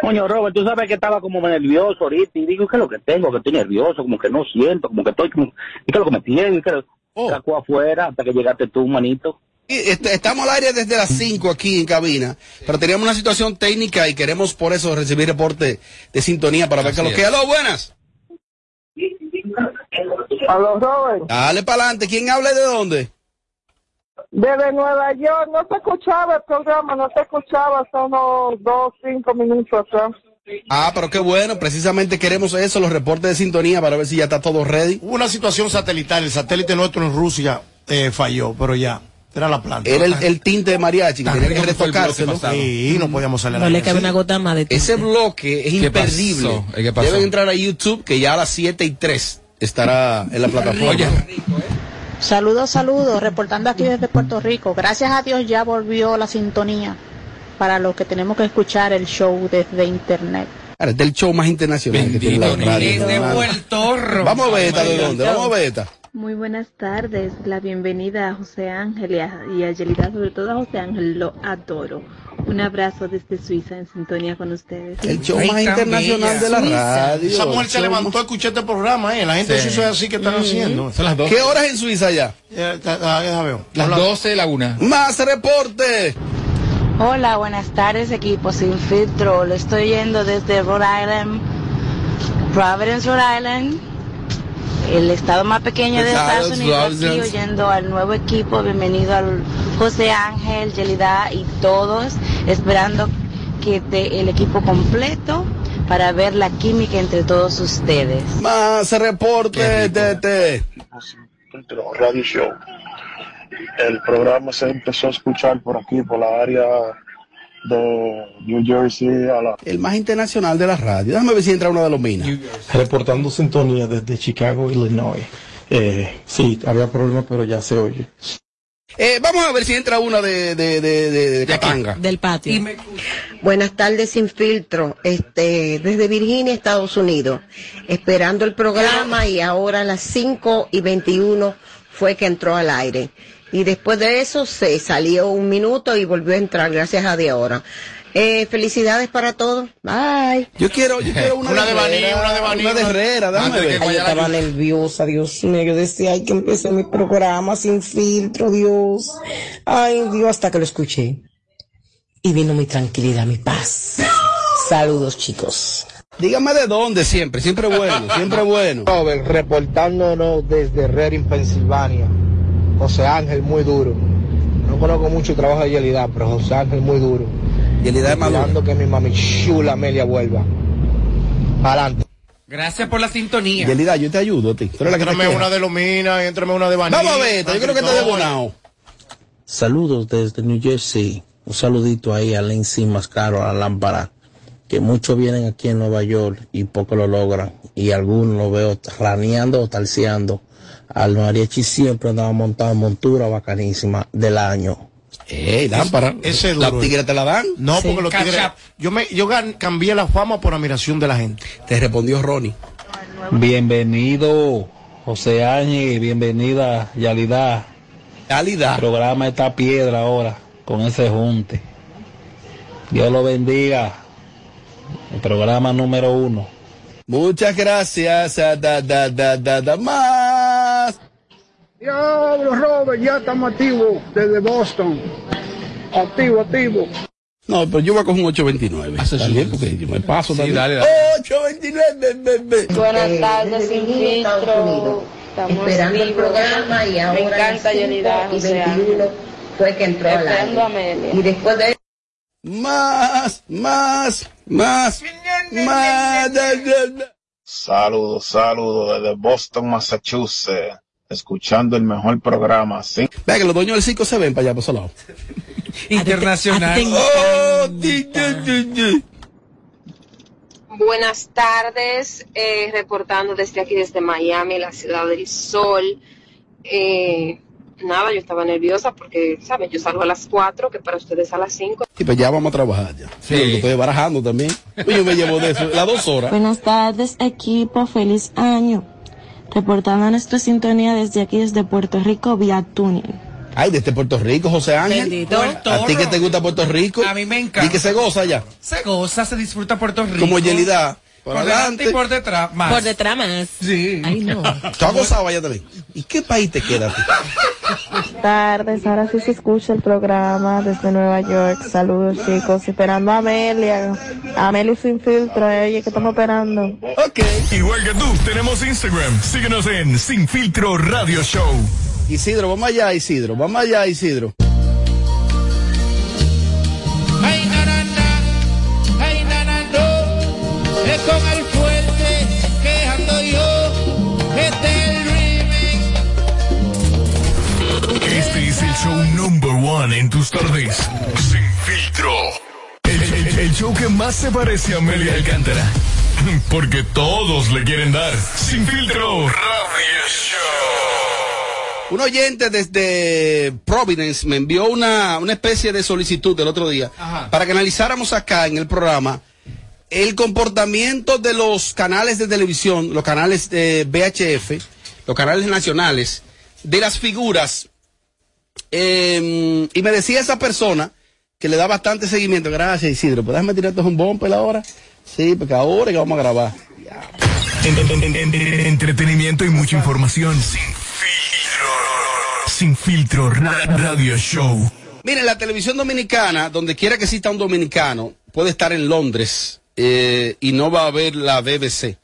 Coño, Robert, tú sabes que estaba como nervioso ahorita. Y digo, ¿qué es lo que tengo? Que estoy nervioso, como que no siento, como que estoy como... ¿Qué es lo que me tiene? ¿Qué es lo- Sacó afuera hasta que llegaste tú, manito. Y, este, Estamos al aire desde las 5 aquí en cabina, pero teníamos una situación técnica y queremos por eso recibir reporte de sintonía para ver qué es lo que. Aló, buenas. Aló, Robert. Dale para adelante. ¿Quién habla y de dónde? Desde Nueva York, no te escuchaba el programa, no te escuchaba hace unos dos, cinco minutos atrás. Ah, pero qué bueno. Precisamente queremos eso, los reportes de sintonía para ver si ya está todo ready. Hubo una situación satelital, el satélite nuestro en Rusia eh, falló, pero ya, era la planta. Era el, el tinte de mariachi que tenía que retocárselo. Sí, no podíamos salir a No la le cabe una gota más de Ese bloque es ¿Qué imperdible. pasó? ¿Qué pasó? Deben entrar a YouTube que ya a las 7 y 3 estará en la plataforma. Saludos, saludos, reportando aquí desde Puerto Rico. Gracias a Dios ya volvió la sintonía para los que tenemos que escuchar el show desde internet. Ahora, es el show más internacional que tiene la radio. Desde. Puerto Rico. Vamos a ver esta de dónde, vamos a ver esta. Muy buenas tardes, la bienvenida a José Ángel y a, y a Yelida, sobre todo a José Ángel, lo adoro. Un abrazo desde Suiza en sintonía con ustedes. El show más internacional de la radio. Esa mujer se levantó a escuchar este programa, ¿eh? La gente Sí. de Suiza es así que están haciendo. Son las ¿Qué horas en Suiza ya? Ya, ya, ya, ya veo. Las 12 de la una. Más reporte. Hola, buenas tardes equipo Sin Filtro. Lo estoy yendo desde Rhode Island, Providence, Rhode Island, el estado más pequeño de Estados Unidos. Providence. oyendo al nuevo equipo. Bienvenido al José Ángel, Yelida y todos, esperando que esté el equipo completo para ver la química entre todos ustedes. Más reporte de Radio Show. El programa se empezó a escuchar por aquí, por la área de New Jersey a la... El más internacional de la radio. Déjame ver si entra uno de los minas. Reportando sintonía desde Chicago, Illinois. Eh, sí, había problemas, pero ya se oye. Eh, vamos a ver si entra una de, de, de, de, de Catanga. Del patio. Buenas tardes, sin filtro. Este, desde Virginia, Estados Unidos. Esperando el programa y ahora a las 5 y 21 fue que entró al aire. Y después de eso se salió un minuto y volvió a entrar, gracias a Dios ahora. Eh, felicidades para todos. Bye. Yo quiero, yo quiero una, Una de Baní, una de Baní, Una de Herrera, de ver. que vaya la Estaba nerviosa, Dios mío. Yo decía, ay, que empecé mi programa sin filtro, Dios. Ay, Dios, hasta que lo escuché. Y vino mi tranquilidad, mi paz. Saludos, chicos. Dígame de dónde siempre, siempre bueno, siempre bueno. Robert, reportándonos desde Reading, Pensilvania. José Ángel, muy duro. No conozco mucho el trabajo de Yelida, pero José Ángel, muy duro. Yelida es. Esperando que mi mami chula Amelia vuelva. Adelante. Gracias por la sintonía. Yelida, yo te ayudo a ti. Tú eres la que te Éntrame queja. una de Lomina, éntrame una de Baní. Vamos a ver, esta, yo creo que está de bonao. Saludos desde New Jersey. Un saludito ahí a Lindsay más caro a la lámpara. Que muchos vienen aquí en Nueva York y pocos lo logran. Y algunos lo veo raneando o talseando. Al mariachi siempre andaba montado en montura bacanísima del año. Ey, lámpara. Ese es ¿Las duro. tigres te la dan? No, porque los tigres. Yo, me, yo gan- cambié la fama por admiración de la gente. Te respondió Ronnie. Bienvenido, José Áñez, bienvenida, Yalidad. Yalidad. El programa está piedra ahora, con ese junte. Dios lo bendiga. El programa número uno. Muchas gracias. Da, da, da, da, da, más. Diablo, Robert, ya estamos activos desde Boston. Activo, activo. No, pero yo voy a coger un 829. Está bien, porque yo me paso Sí, también. dale, dale. 829, be, be, be. Buenas tardes, sin filtro. Esperando el programa y ahora Me encanta a las Yelida, 5 y José 21 fue que entró al aire. Y después de Más, más, más, más. Saludos, saludos desde Boston, Massachusetts. Escuchando el mejor programa, sí. Vea que los dueños del circo se ven para allá, por ese lado. Internacional. Oh, di, di, di, di. Buenas tardes, eh, reportando desde aquí, desde Miami, la ciudad del sol. Eh, nada, yo estaba nerviosa porque, ¿sabes? Yo salgo a las 4, que para ustedes a las 5. Sí, pues ya vamos a trabajar ya. Sí. Lo estoy barajando también. Pues yo me llevo de eso, las dos horas. Buenas tardes, equipo. Feliz año. Reportando nuestra sintonía desde aquí, desde Puerto Rico, vía tuning. Ay, desde Puerto Rico, José Ángel. Bendito. ¿A ti que te gusta Puerto Rico? A mí me encanta. Y que se goza ya. Se goza, se disfruta Puerto Rico. Como Yelida. Por, adelante y por detrás más. Por detrás más. Sí. Ay, no. ¿Tú has gozado? ¿Y qué país te queda a ti? Buenas tardes, ahora sí se escucha el programa desde Nueva York. Saludos chicos, esperando a Amelia. Amelia sin filtro, eh, oye, que estamos esperando. Ok. Igual que tú, tenemos Instagram. Síguenos en Sin Filtro Radio Show. Isidro, vamos allá, Isidro. Vamos allá, Isidro. En tus tardes. Sin Filtro. El, el- el show que más se parece a Amelia Alcántara. Porque todos le quieren dar. Sin Filtro Radio Show. Un oyente desde Providence me envió una, una especie de solicitud el otro día Ajá. para que analizáramos acá en el programa el comportamiento de los canales de televisión, los canales de VHF, los canales nacionales, de las figuras. Eh, y me decía esa persona que le da bastante seguimiento. Gracias, Isidro. ¿Puedes déjame tirarte un bumper ahora? Sí, porque ahora que vamos a grabar. En- en- en- en- entretenimiento y mucha información. Sin Filtro. Sin Filtro Ra- Radio Show. Miren, la televisión dominicana, donde quiera que exista un dominicano, puede estar en Londres eh, y no va a ver la BBC.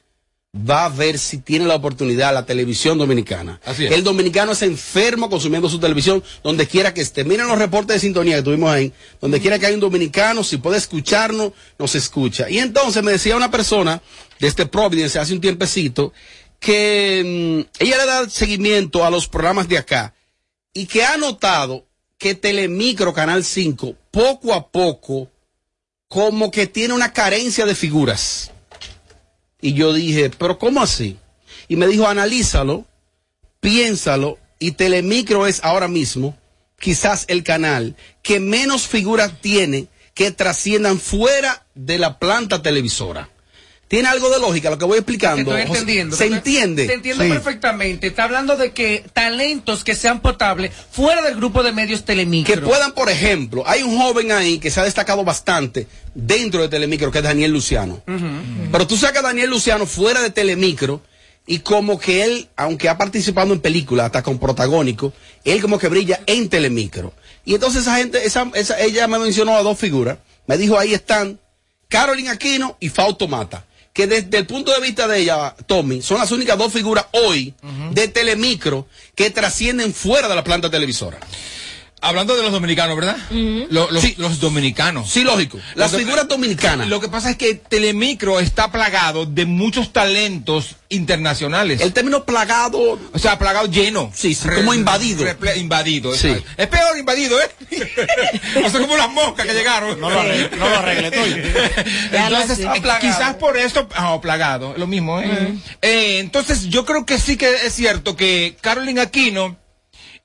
Va a ver si tiene la oportunidad la televisión dominicana. Así es. El dominicano es enfermo consumiendo su televisión donde quiera que esté. Miren los reportes de sintonía que tuvimos ahí. Donde quiera que haya un dominicano, si puede escucharnos, nos escucha. Y entonces me decía una persona de este Providence hace un tiempecito que mm, ella le da seguimiento a los programas de acá y que ha notado que Telemicro Canal 5 poco a poco como que tiene una carencia de figuras. Y yo dije, pero ¿cómo así? Y me dijo, analízalo, piénsalo, y Telemicro es ahora mismo quizás el canal que menos figuras tiene que trasciendan fuera de la planta televisora. Tiene algo de lógica lo que voy explicando. Estoy José? entendiendo. ¿Se entiende? Te entiendo Sí. perfectamente. Está hablando de que talentos que sean potables fuera del grupo de medios Telemicro. Que puedan, por ejemplo, hay un joven ahí que se ha destacado bastante dentro de Telemicro, que es Daniel Luciano. Pero tú sacas a Daniel Luciano fuera de Telemicro y como que él, aunque ha participado en películas, hasta con protagónico, él como que brilla en Telemicro. Y entonces esa gente, esa, esa- ella me mencionó a dos figuras. Me dijo, ahí están Carolyn Aquino y Fausto Mata. Que desde el punto de vista de ella, Tommy, son las únicas dos figuras hoy de Telemicro que trascienden fuera de la planta televisora. Hablando de los dominicanos, ¿verdad? Lo- los, los dominicanos. Sí, lógico. Las figuras dominicanas. Lo que pasa es que Telemicro está plagado de muchos talentos internacionales. El término plagado. O sea, plagado lleno. Sí, sí, como invadido. invadido. Sí. Es peor invadido, ¿eh? o sea, como las moscas que llegaron. No lo arregle, no lo arregle, tú. Entonces, Ah, eh, quizás por esto, ah, plagado, lo mismo, ¿eh? Eh, entonces, yo creo que sí que es cierto que Carolyn Aquino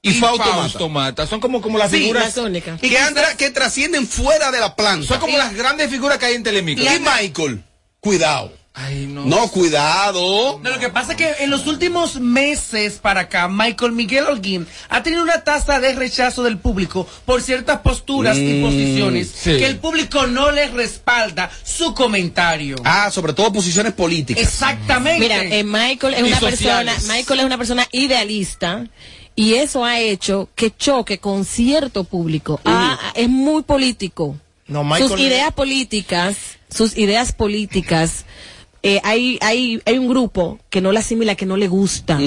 y, Fausto, Mata. son como, como las Sí, figuras. Y que, andra- que trascienden fuera de la planta. son como las grandes figuras que hay en Telemicro. Y Michael, cuidado. Ay, no. No, cuidado. No, lo que pasa es que en los últimos meses para acá, Michael Miguel Holguín ha tenido una tasa de rechazo del público por ciertas posturas y Mm, posiciones sí. que el público no le respalda su comentario. Ah, sobre todo posiciones políticas. Exactamente. Mira, eh, Michael es Y una persona, sociales. Michael es una persona idealista y eso ha hecho que choque con cierto público. Ah, es muy político. No, Michael sus ideas políticas, sus ideas políticas, eh, hay, hay, hay un grupo que no la asimila, que no le gusta.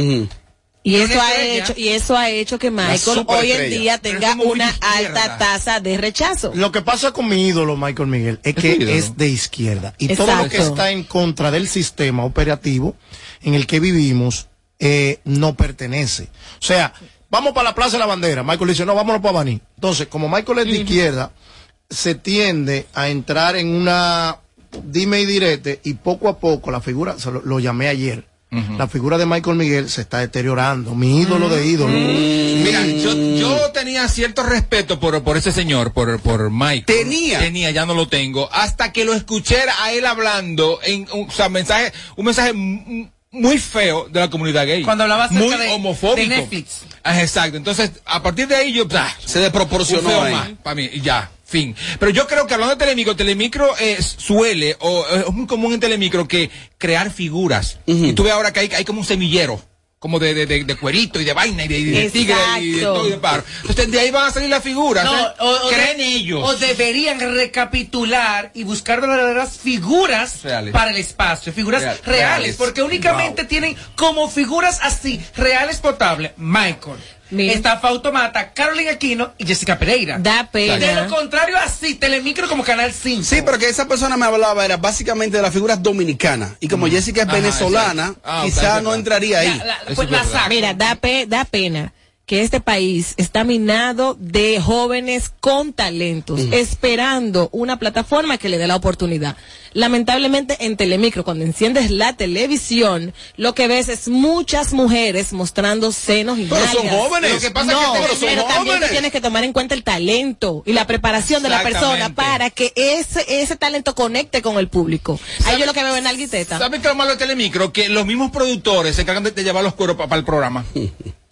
Y eso ha estrella. hecho, y eso ha hecho que Michael hoy en día tenga una izquierda. alta tasa de rechazo. Lo que pasa con mi ídolo, Michael Miguel, es Es que es de izquierda. Y todo lo que está en contra del sistema operativo en el que vivimos eh, no pertenece. O sea, vamos para la Plaza de la Bandera. Michael dice, no, vámonos para Baní. Entonces, como Michael es de izquierda, se tiende a entrar en una dime y direte y poco a poco la figura, se lo, lo llamé ayer, La figura de Michael Miguel se está deteriorando. Mi ídolo de ídolo. Mira, yo, yo tenía cierto respeto por, por ese señor, por, por Mike. Tenía. Tenía, ya no lo tengo. Hasta que lo escuché a él hablando en, o sea, mensaje, un mensaje muy feo de la comunidad gay. Cuando hablaba acerca muy de- homofóbico. de Netflix. Ah, exacto. Entonces, a partir de ahí yo, ah, Se desproporcionó para mí, y ya. Fin. Pero yo creo que hablando de Telemicro, Telemicro eh, suele, o es muy común en Telemicro que crear figuras. Y tú ves ahora que hay, hay como un semillero. Como de, de, de, de cuerito y de vaina y de, de tigre y de todo y de paro. Entonces de ahí van a salir las figuras. No, ¿eh? o, o Creen ellos. O deberían recapitular y buscar verdaderas figuras Reales. para el espacio, figuras Real- reales, reales. porque únicamente tienen como figuras así, reales potables, Michael. Está Fautomata, Carolina Aquino y Jessica Pereira. Da pena. De lo contrario, así, Telemicro como Canal 5. Sí, pero que esa persona me hablaba era básicamente de las figuras dominicanas. Y como Jessica es Ajá, venezolana. Ah, quizá no entraría ahí. pues la saco. Mira, da, pe- da pena que este país está minado de jóvenes con talentos, esperando una plataforma que le dé la oportunidad. Lamentablemente en Telemicro, cuando enciendes la televisión, lo que ves es muchas mujeres mostrando senos y Pero son jóvenes. Lo que pasa es que no, pero son pero también tienes que tomar en cuenta el talento y la preparación de la persona para que ese, ese talento conecte con el público. Ahí yo lo que veo en Alguiteta. ¿Sabes qué es lo malo de Telemicro? Que los mismos productores se encargan de, de llevar los cueros para el programa.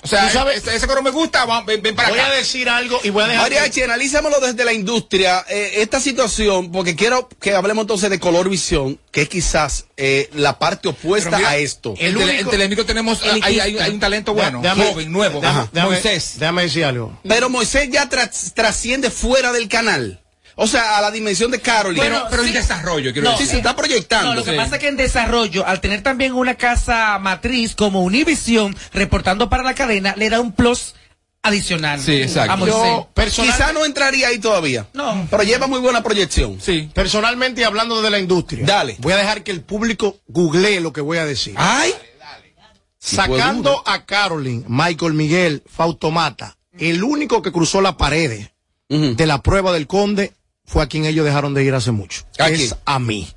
O sea, ¿Tú sabes? ese, ese coro me gusta, va- ven, ven para Voy acá. a decir algo y voy a dejar. Mariachi, analízamelo desde la industria, eh, esta situación, porque quiero que hablemos entonces de color visión, que es quizás eh, la parte opuesta mira, a esto. En Telemicro tenemos, hay, hay- hay un talento bueno, Déjame- joven, nuevo, déjame- déjame- Moisés. Déjame decir algo. Pero Moisés ya tras- trasciende fuera del canal. O sea, a la dimensión de Carolina. Bueno, pero en sí. desarrollo, quiero No, sí, decir. se está proyectando. No, lo que Sí. pasa es que en desarrollo, al tener también una casa matriz como Univision reportando para la cadena, le da un plus adicional. Sí, exacto. Yo, personal- Quizá no entraría ahí todavía. No. Pero lleva muy buena proyección. Sí. Personalmente hablando de la industria. Dale. Voy a dejar que el público googlee lo que voy a decir. Ay. Sacando a Carolyn, Michael Miguel, Fautomata, el único que cruzó la pared de la prueba del conde fue a quien ellos dejaron de ir hace mucho. ¿A es quién? a mí.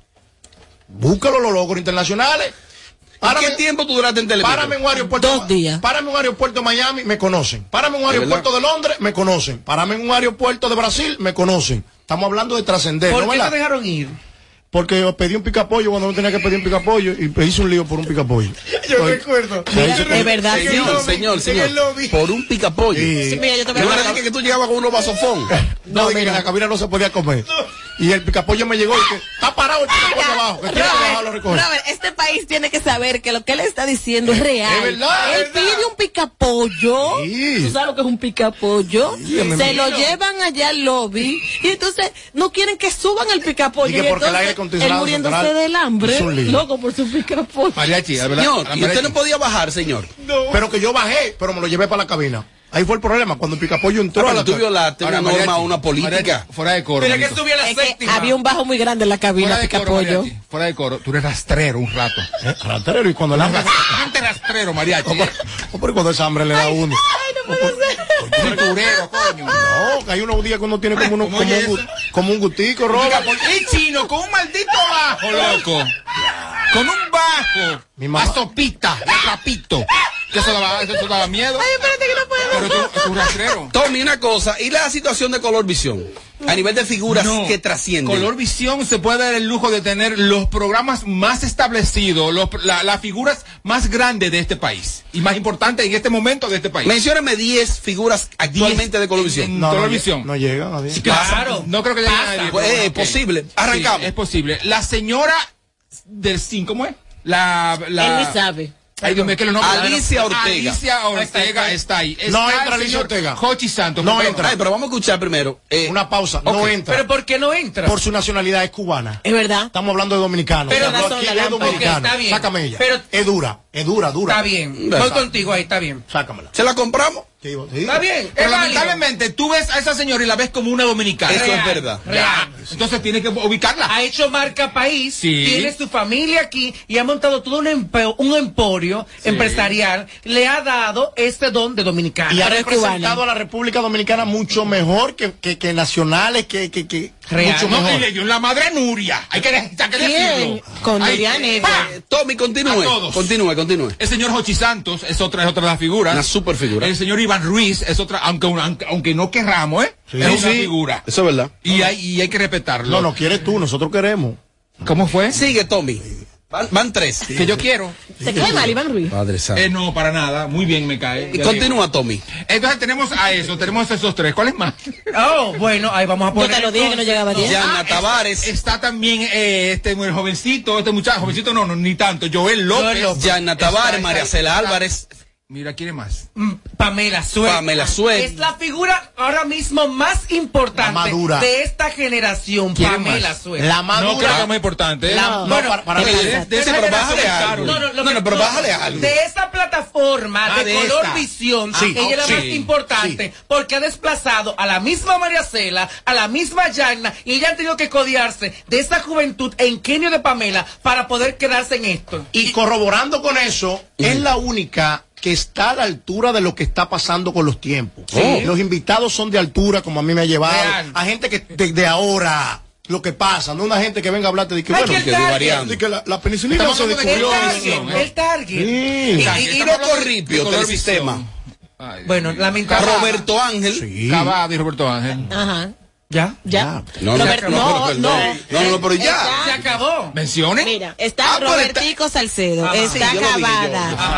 Búscalo los logros internacionales. Párame- ¿Qué tiempo tú duraste en Telemicro? Párame en un aeropuerto. Dos días. Párame en un aeropuerto de Miami, me conocen. Párame en un ¿De aeropuerto de Londres, me conocen. Párame en un aeropuerto de Brasil, me conocen. Estamos hablando de trascender, ¿Por ¿no qué verdad? te dejaron ir? Porque yo pedí un picapollo cuando no tenía que pedir un picapollo y me hice un lío por un picapollo. Yo recuerdo. Mira, es verdad, sí. Señor, señor, señor. Por un picapollo. Sí. Sí, mira, yo te voy a que tú llegabas con unos vasofón. No, dije que en la cabina no se podía comer. Y el picapollo me llegó y que está parado el picapollo abajo. Que tiene que bajarlo a Robert. Robert, este país tiene que saber que lo que él está diciendo es real. Es verdad, Él es verdad. pide un picapollo. Sí. ¿Tú sabes lo que es un picapollo? Sí, me Se lo llevan allá al lobby y entonces no quieren que suban el picapollo. Y que porque el entonces, aire acondicionado él muriéndose central del hambre, loco por su picapollo. Mariachi, a ver, Señor, y usted no podía bajar, señor. Pero que yo bajé, pero me lo llevé para la cabina. Ahí fue el problema, cuando picapollo entró Pero a la tú violaste una norma, Mariachi, una política. Mariachi, fuera de coro. Mira que subía la Es que séptima. había un bajo muy grande en la cabina, Fuera coro, picapollo. Fuera de coro. Tú eres rastrero un rato. Eh, Ratero, y cuando el hambre. Gente rastrero, Mariachi. Oh, pero cuando esa hambre le da a uno. Culturero, coño. No, que hay unos días que uno tiene como, uno, ¿Cómo como, un, como un gustico, por- Y chino, con un maldito bajo, loco. Con un bajo. Mi mamá- A sopita, a rapito. Que eso daba, eso daba miedo. Ay, espérate que no puedo. Pero tú, es un rastrero. Tommy, una cosa. ¿Y la situación de color visión? A nivel de figuras No. que trascienden. Color Visión se puede dar el lujo de tener los programas más establecidos, los- la- las figuras más grandes de este país y más importantes en este momento de este país. Mencióname 10 figuras actualmente de color visión. en No, Color no, Visión. no llegan a diez. Claro, no creo que llegue a nadie. Pues, es posible. Arrancamos. Sí, es posible. La señora del 5, ¿cómo es? La, la... Él ni sabe. Ay, Dios mío, que lo nombres. Alicia Ortega. Alicia Ortega está ahí. No entra Alicia Ortega. Jochi Santos. No entra. Ay, pero vamos a escuchar primero. Eh, Una pausa, no entra. Pero ¿por qué no entra? por su nacionalidad es cubana. Es verdad. Estamos hablando de dominicanos. Pero O sea, razón, aquí la es dominicano. Ok, está bien. Sácame ella. Pero- es dura, es dura, dura. Está bien. Voy Exacto. contigo ahí, está bien. Sácamela. ¿Se la compramos? ¿Qué iba a decir? Está bien. Pero es válido. lamentablemente tú ves a esa señora y la ves como una dominicana. Eso es verdad. real. Entonces tienes que ubicarla. Ha hecho marca país, Sí. tiene su familia aquí y ha montado todo un, empo- un emporio empresarial. Le ha dado este don de dominicana. Y ha representado cubana. a la República Dominicana mucho mejor que, que, que nacionales, que, que, que Real. Mucho No, mejor. y le dio la madre Nuria. Hay que, hay que decirlo. Con Nuria. Tommy, continúe. A todos. Continúe, continúe. El señor Jochi Santos es otra, es otra de las figuras. Una super figura. El señor Iván Ruiz es otra, aunque, aunque, aunque no querramos, ¿eh? Sí. es una Sí. figura. Eso es verdad. Y hay, y hay que respetarlo. No, no quieres tú, nosotros queremos. ¿Cómo fue? Sigue, Tommy. Van, van tres. Que yo quiero. ¿Se cae mal, Iván Ruiz? Padre santo. Eh, no, para nada. Muy bien me cae. Y continúa, digo. Tommy. Entonces tenemos a eso, tenemos esos tres. ¿Cuál es más? Oh, bueno, ahí vamos a Yo poner. te lo dije que no llegaba a 10. Yana Ah, Tavares. Está también eh, este muy jovencito, este muchacho, jovencito no, no, ni tanto, Joel López. Joel López. Yana Tavares, María Cela está- Álvarez. Mira, ¿quién es más? Mm, Pamela Suet. Pamela Suet. Es la figura ahora mismo más importante de esta generación. ¿Quién Pamela más? Suet. La No madura. creo que es muy importante. ¿eh? La- No, no, bueno, para, para de esa pero bájale algo. No, no, No, que- no, pero bájale algo. De esa plataforma Ah, de, de color esta. visión, Sí, ella es la sí. más importante porque ha desplazado a la misma María Cela, a la misma Yagna, y ella han tenido que codiarse de esa juventud en Kenio de Pamela para poder quedarse en esto. Y corroborando con eso, es la única que está a la altura de lo que está pasando con los tiempos. Sí. Los invitados son de altura, como a mí me ha llevado. Real. A gente que de, de ahora, lo que pasa, no una gente que venga a hablarte de que, Ay, bueno, que de que la, la penicilina se El descubrió. target, ¿eh? el target. Sí. Y- y- y no Corripio del sistema. Ay, Bueno, lamentablemente. Roberto Ángel. Cavada y Roberto Ángel. Ajá. ¿Ya? Ya. No, no, Robert- no, no, no. no, no, no, pero ya. Se acabó. ¿Mencione? Mira, está Ah, pero Robertico Salcedo, Ajá. está Sí,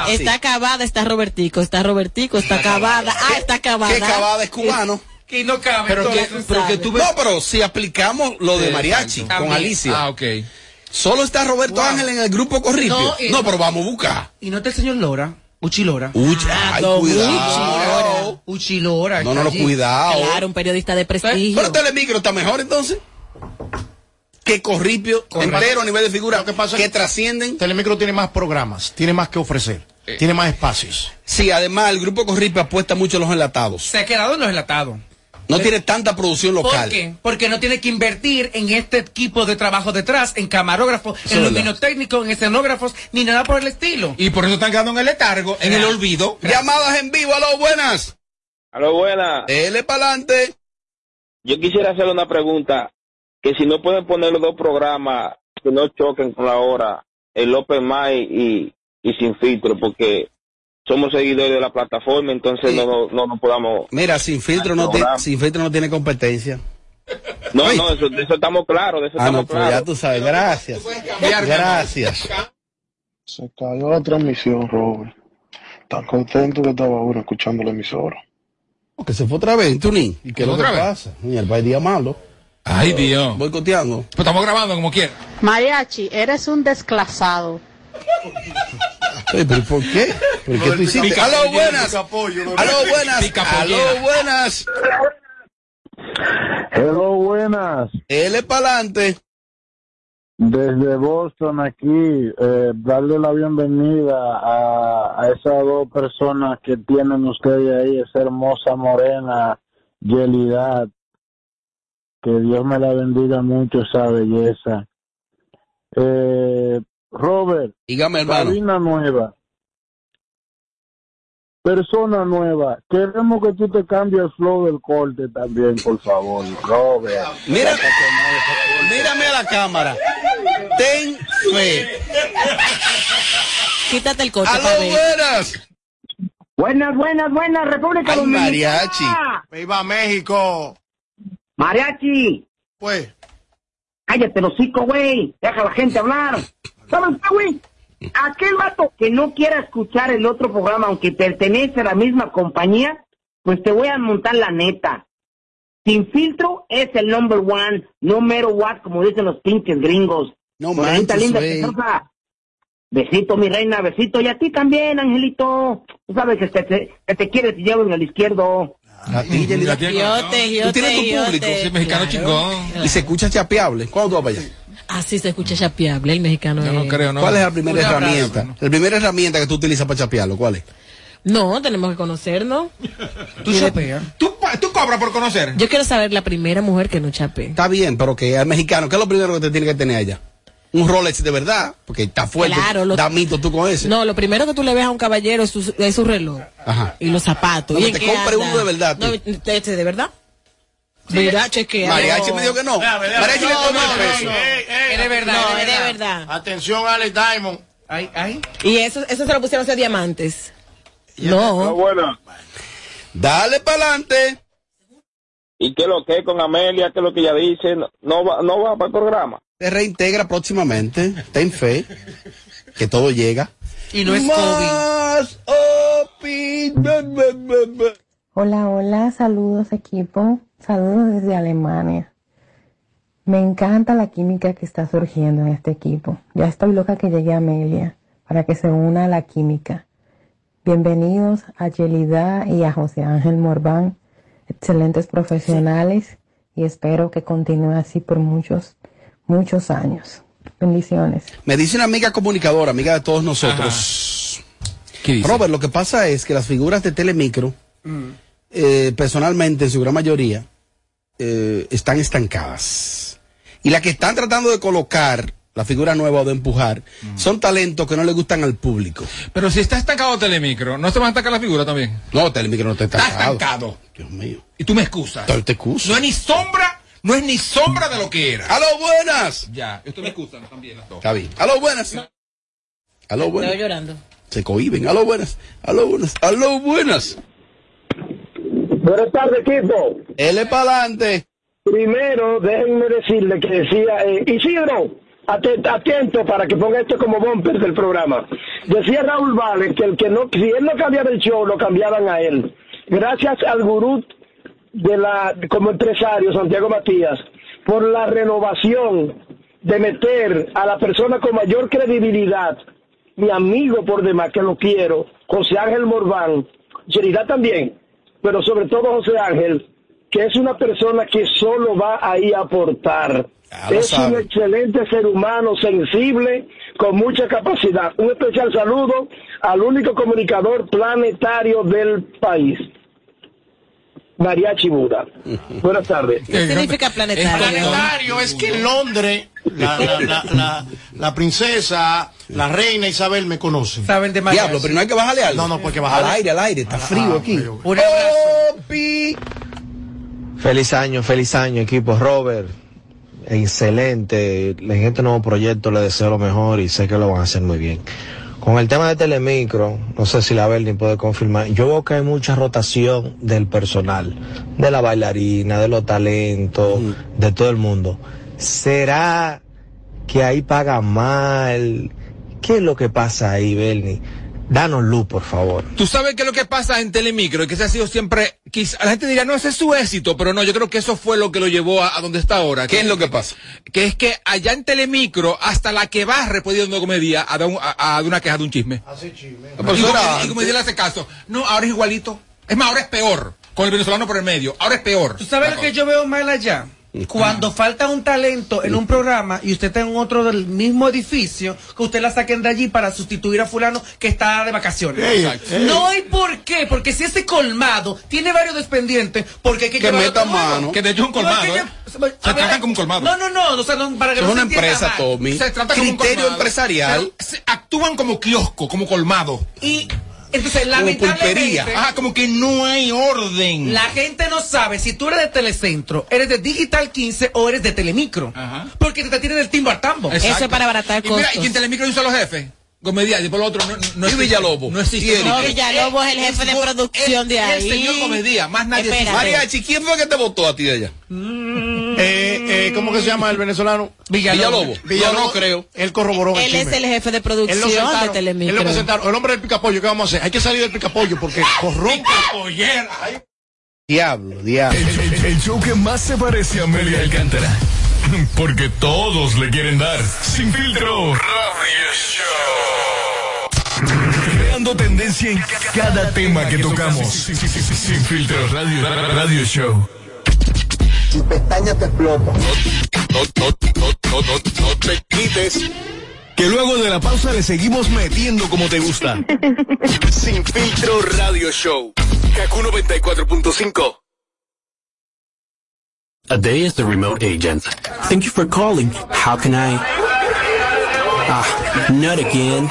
sí. está Cavada, está Robertico, está Robertico, está Cavada, ah, está Cavada. Que Cavada es cubano. Que no cabe. Pero que, pero que tú ves. No, pero si aplicamos lo de mariachi exacto. con Alicia, Ah, ok. solo está Roberto Ángel en el grupo Corripio. No, No, pero vamos a buscar. Y no está el señor Lora. Uchi Lora. Uy, Ah, ay, cuidado. Uchi Lora. Está no, no, allí. cuidado. Claro, un periodista de prestigio. Pero Telemicro está mejor entonces. Que Corripio entero a nivel de figura que pasa que trascienden. Telemicro tiene más programas, tiene más que ofrecer, tiene más espacios. Sí, además el grupo Corripio apuesta mucho en los enlatados. Se ha quedado en los enlatados. No tiene tanta producción ¿Por local. qué? Porque no tiene que invertir en este equipo de trabajo detrás, en camarógrafos, en luminotécnicos, en escenógrafos, ni nada por el estilo. Y por eso están quedando en el letargo, en el olvido. Llamadas en vivo, aló, buenas. Aló, buena. Dele para adelante. Yo quisiera hacerle una pregunta. Que si no pueden poner los dos programas que no choquen con la hora, el Open Mic y, y Sin Filtro, porque somos seguidores de la plataforma, entonces Sí. no, no, no, no podamos... Mira, sin filtro no, tiene, sin filtro no tiene competencia. No, Oye. no, eso, de eso estamos claros, de eso Ah, no, estamos pues ya claros. tú sabes. Gracias. Gracias. Se cayó la transmisión, Robert. Tan contento que estaba ahora escuchando la emisora. Que se fue otra vez, Tunín. ¿Y qué es lo que pasa? Ni el país día malo. Ay, Dios. Voy coteando. Pues estamos grabando como quiera. Mariachi, eres un desclasado. Pero ¿por qué? ¿Por qué tú hiciste? Aló, buenas. pollo, no- Aló, buenas. Aló, buenas. Hello, buenas. Él para adelante. Desde Boston aquí, eh, darle la bienvenida a, a esas dos personas que tienen ustedes ahí, esa hermosa morena, Yelidad. Que Dios me la bendiga mucho esa belleza. Eh, Robert, Dígame, hermano. cabina nueva. Persona nueva, queremos que tú te cambies el flow del corte también, por favor, Robert. Mira, mírame a la cámara. Ten fe. Quítate el corte, Aló, buenas. Buenas, buenas, buenas, República Ay, Dominicana. mariachi. Viva México. Mariachi, Pues, cállate los hocico, güey. Deja a la gente hablar. ¿Sabes qué, güey? Aquel vato que no quiera escuchar el otro programa, aunque pertenece a la misma compañía, pues te voy a montar la neta. Sin filtro es el number one, no mero what, como dicen los pinches gringos. No manches, linda, preciosa. Besito, mi reina, besito. Y a ti también, Angelito. Tú sabes que te, te- que te quieres y llevo en el izquierdo. A ti, Tú tienes tu público. Sí, mexicano Claro. chingón. Y se escucha chapeable. ¿Cuándo tú vas para allá? Así se escucha chapeable el mexicano. Yo no creo, ¿no? ¿Cuál es la primera abrazo, herramienta? hermano. La primera herramienta que tú utilizas para chapearlo, ¿cuál es? No, tenemos que conocernos. Tú chapeas. ¿Tú, pa- tú cobras por conocer. Yo quiero saber la primera mujer que no chapé. Está bien, pero que al mexicano, ¿qué es lo primero que te tiene que tener allá? Un Rolex de verdad, porque está fuerte. Claro, lo- Da mito tú con ese. No, lo primero que tú le ves a un caballero es su, es su reloj Ajá. y los zapatos. No, ¿Y que te compre anda? uno de verdad. No, este de verdad. Mira, chequea. Mariachi me dijo que no. Mariachi le tomó el peso. Es de verdad, No, es verdad. Atención, Alex Diamond. Ay, ay. Y eso, eso se lo pusieron a hacer diamantes. No. bueno. Dale para adelante. ¿Y qué es lo que es con Amelia? ¿Qué es lo que ella dice? No, va, no va para el programa. Se reintegra próximamente. Ten fe. Que todo llega. Y no es Más opinión. Hola, hola, saludos equipo, saludos desde Alemania. Me encanta la química que está surgiendo en este equipo. Ya estoy loca que llegue Amelia para que se una a la química. Bienvenidos a Yelida y a José Ángel Morván, excelentes profesionales y espero que continúe así por muchos, muchos años. Bendiciones. Me dice una amiga comunicadora, amiga de todos nosotros. Robert, lo que pasa es que las figuras de Telemicro, eh, personalmente, en su gran mayoría, eh, están estancadas. Y las que están tratando de colocar la figura nueva o de empujar, son talentos que no le gustan al público. Pero si está estancado Telemicro, ¿no se va a estancar la figura también? No, Telemicro no está Está estancado. estancado. Dios mío. Y tú me excusas. Te, te excuso. No es ni sombra, no es ni sombra de lo que era. ¡Aló, buenas! Ya, esto me excusan también las dos. Está bien. ¡Aló, buenas! ¡Aló, buenas! Estaba llorando. Se cohiben. ¡Aló, buenas! ¡Aló, buenas! ¡Aló, buenas! Buenas tardes, equipo. L para adelante. Primero, déjenme decirle que decía eh, Isidro, aten- atento para que ponga esto como bumper del programa. Decía Raúl Vales que el que no, si él no cambiaba el show, lo cambiaban a él. Gracias al gurú de la, como empresario, Santiago Matías, por la renovación de meter a la persona con mayor credibilidad, mi amigo por demás, que lo quiero, José Ángel Morván, Yerida también, pero sobre todo José Ángel, que es una persona que solo va ahí a aportar. Es un excelente ser humano, sensible, con mucha capacidad. Un especial saludo al único comunicador planetario del país, Mariachi Buda. Buenas tardes. ¿Qué significa planetario? planetario es que en Londres la, la, la, la, la princesa, la reina Isabel me conocen. Saben de Diablo, pero no hay que bajarle algo. No, no, porque bajarle. Al aire, al aire. Está frío aquí. Un abrazo. Opi. Feliz año, feliz año, equipo Robert. Excelente. En este nuevo proyecto le deseo lo mejor y sé que lo van a hacer muy bien. Con el tema de Telemicro, no sé si la Berlin puede confirmar, yo veo que hay mucha rotación del personal, de la bailarina, de los talentos, de todo el mundo. ¿Será que ahí pagan mal? ¿Qué es lo que pasa ahí, Bernie? Danos luz, por favor. Tú sabes qué es lo que pasa en Telemicro, y que ese ha sido siempre, quizá, la gente diría, no, ese es su éxito, pero no, yo creo que eso fue lo que lo llevó a, a donde está ahora. ¿Qué es lo que pasa? Que es que allá en Telemicro, hasta la que barre puede ir a una comedia a dar, un- a- una queja de un chisme. Así chisme. Y como, y le hace caso, no, ahora es igualito. Es más, ahora es peor. Con el venezolano por el medio. Ahora es peor. ¿Tú sabes lo que yo veo mal allá? Cuando falta un talento en un programa y usted está en otro del mismo edificio, que usted la saquen de allí para sustituir a fulano que está de vacaciones. Ey. No hay por qué, porque si ese colmado tiene varios despendientes, porque hay que Que meta mano. Que de hecho es un colmado, No, es que ¿eh? Se a ver, tratan como un colmado. No, no, no, o sea, no, para que Es no una se empresa, mal. Tommy. Se trata como un Criterio colmado. empresarial. Se actúan como kiosco, como colmado. Y entonces, Como lamentablemente, pulpería. Ah, como que no hay orden. La gente no sabe si tú eres de Telecentro, eres de Digital 15 o eres de Telemicro. Porque te tienen el timbo al tambo. Exacto. Eso es para abaratar Y mira, costos. y en Telemicro hay un solo jefe. Comedia, y por lo otro no, no, no Y Villalobos. No existe. No, Villalobos es el jefe de producción de ahí. El señor Comedia, más nadie. Mariachi, ¿quién fue que te votó a ti de allá? Eh, eh, ¿Cómo que se llama el venezolano? Villalobos. Villalobos. No, no creo. Él corroboró el Él es el jefe de producción de sentaron, él lo Telemicro. presentaron. El hombre del picapollo, ¿qué vamos a hacer? Hay que salir del picapollo porque corrompe. Diablo, diablo. El, el- el show que más se parece a Amelia Alcántara. Porque todos le quieren dar. Sin filtro. Radio Show. Tendencia en cada tema que tocamos. Sí, sí, sí, sí, Sin filtro. Radio, radio Show. Tu pestaña te explota. No, no, no, no, no, no te quites. Que luego de la pausa le seguimos metiendo como te gusta. Sin filtro radio show. Kaku 94.5. A day is the remote agent. Thank you for calling. How can I? Ah, not again.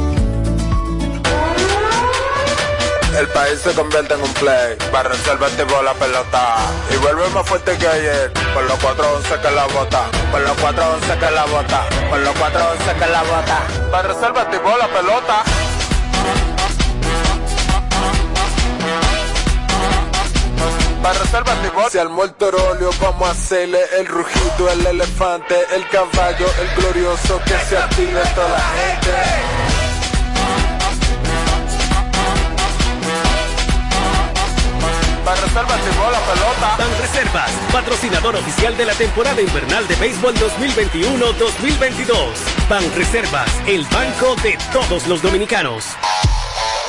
El país se convierte en un play. Para reservar tipo la pelota. Y vuelve más fuerte que ayer. Con los 411 que la bota. Con los 411 que la bota. Con los 411 que la bota. Para reservar tipo la pelota. Si al muerto óleo vamos a hacerle el rugido, el elefante, el caballo, el glorioso que se active toda la gente. Reservas la pelota. Ban Reservas, patrocinador oficial de la temporada invernal de béisbol 2021-2022. Ban Reservas, el banco de todos los dominicanos.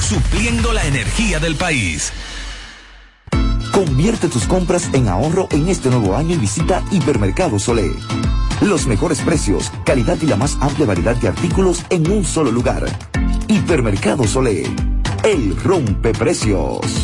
supliendo la energía del país. Convierte tus compras en ahorro en este nuevo año y visita Hipermercado Solé. Los mejores precios, calidad y la más amplia variedad de artículos en un solo lugar. Hipermercado Solé. El rompe precios.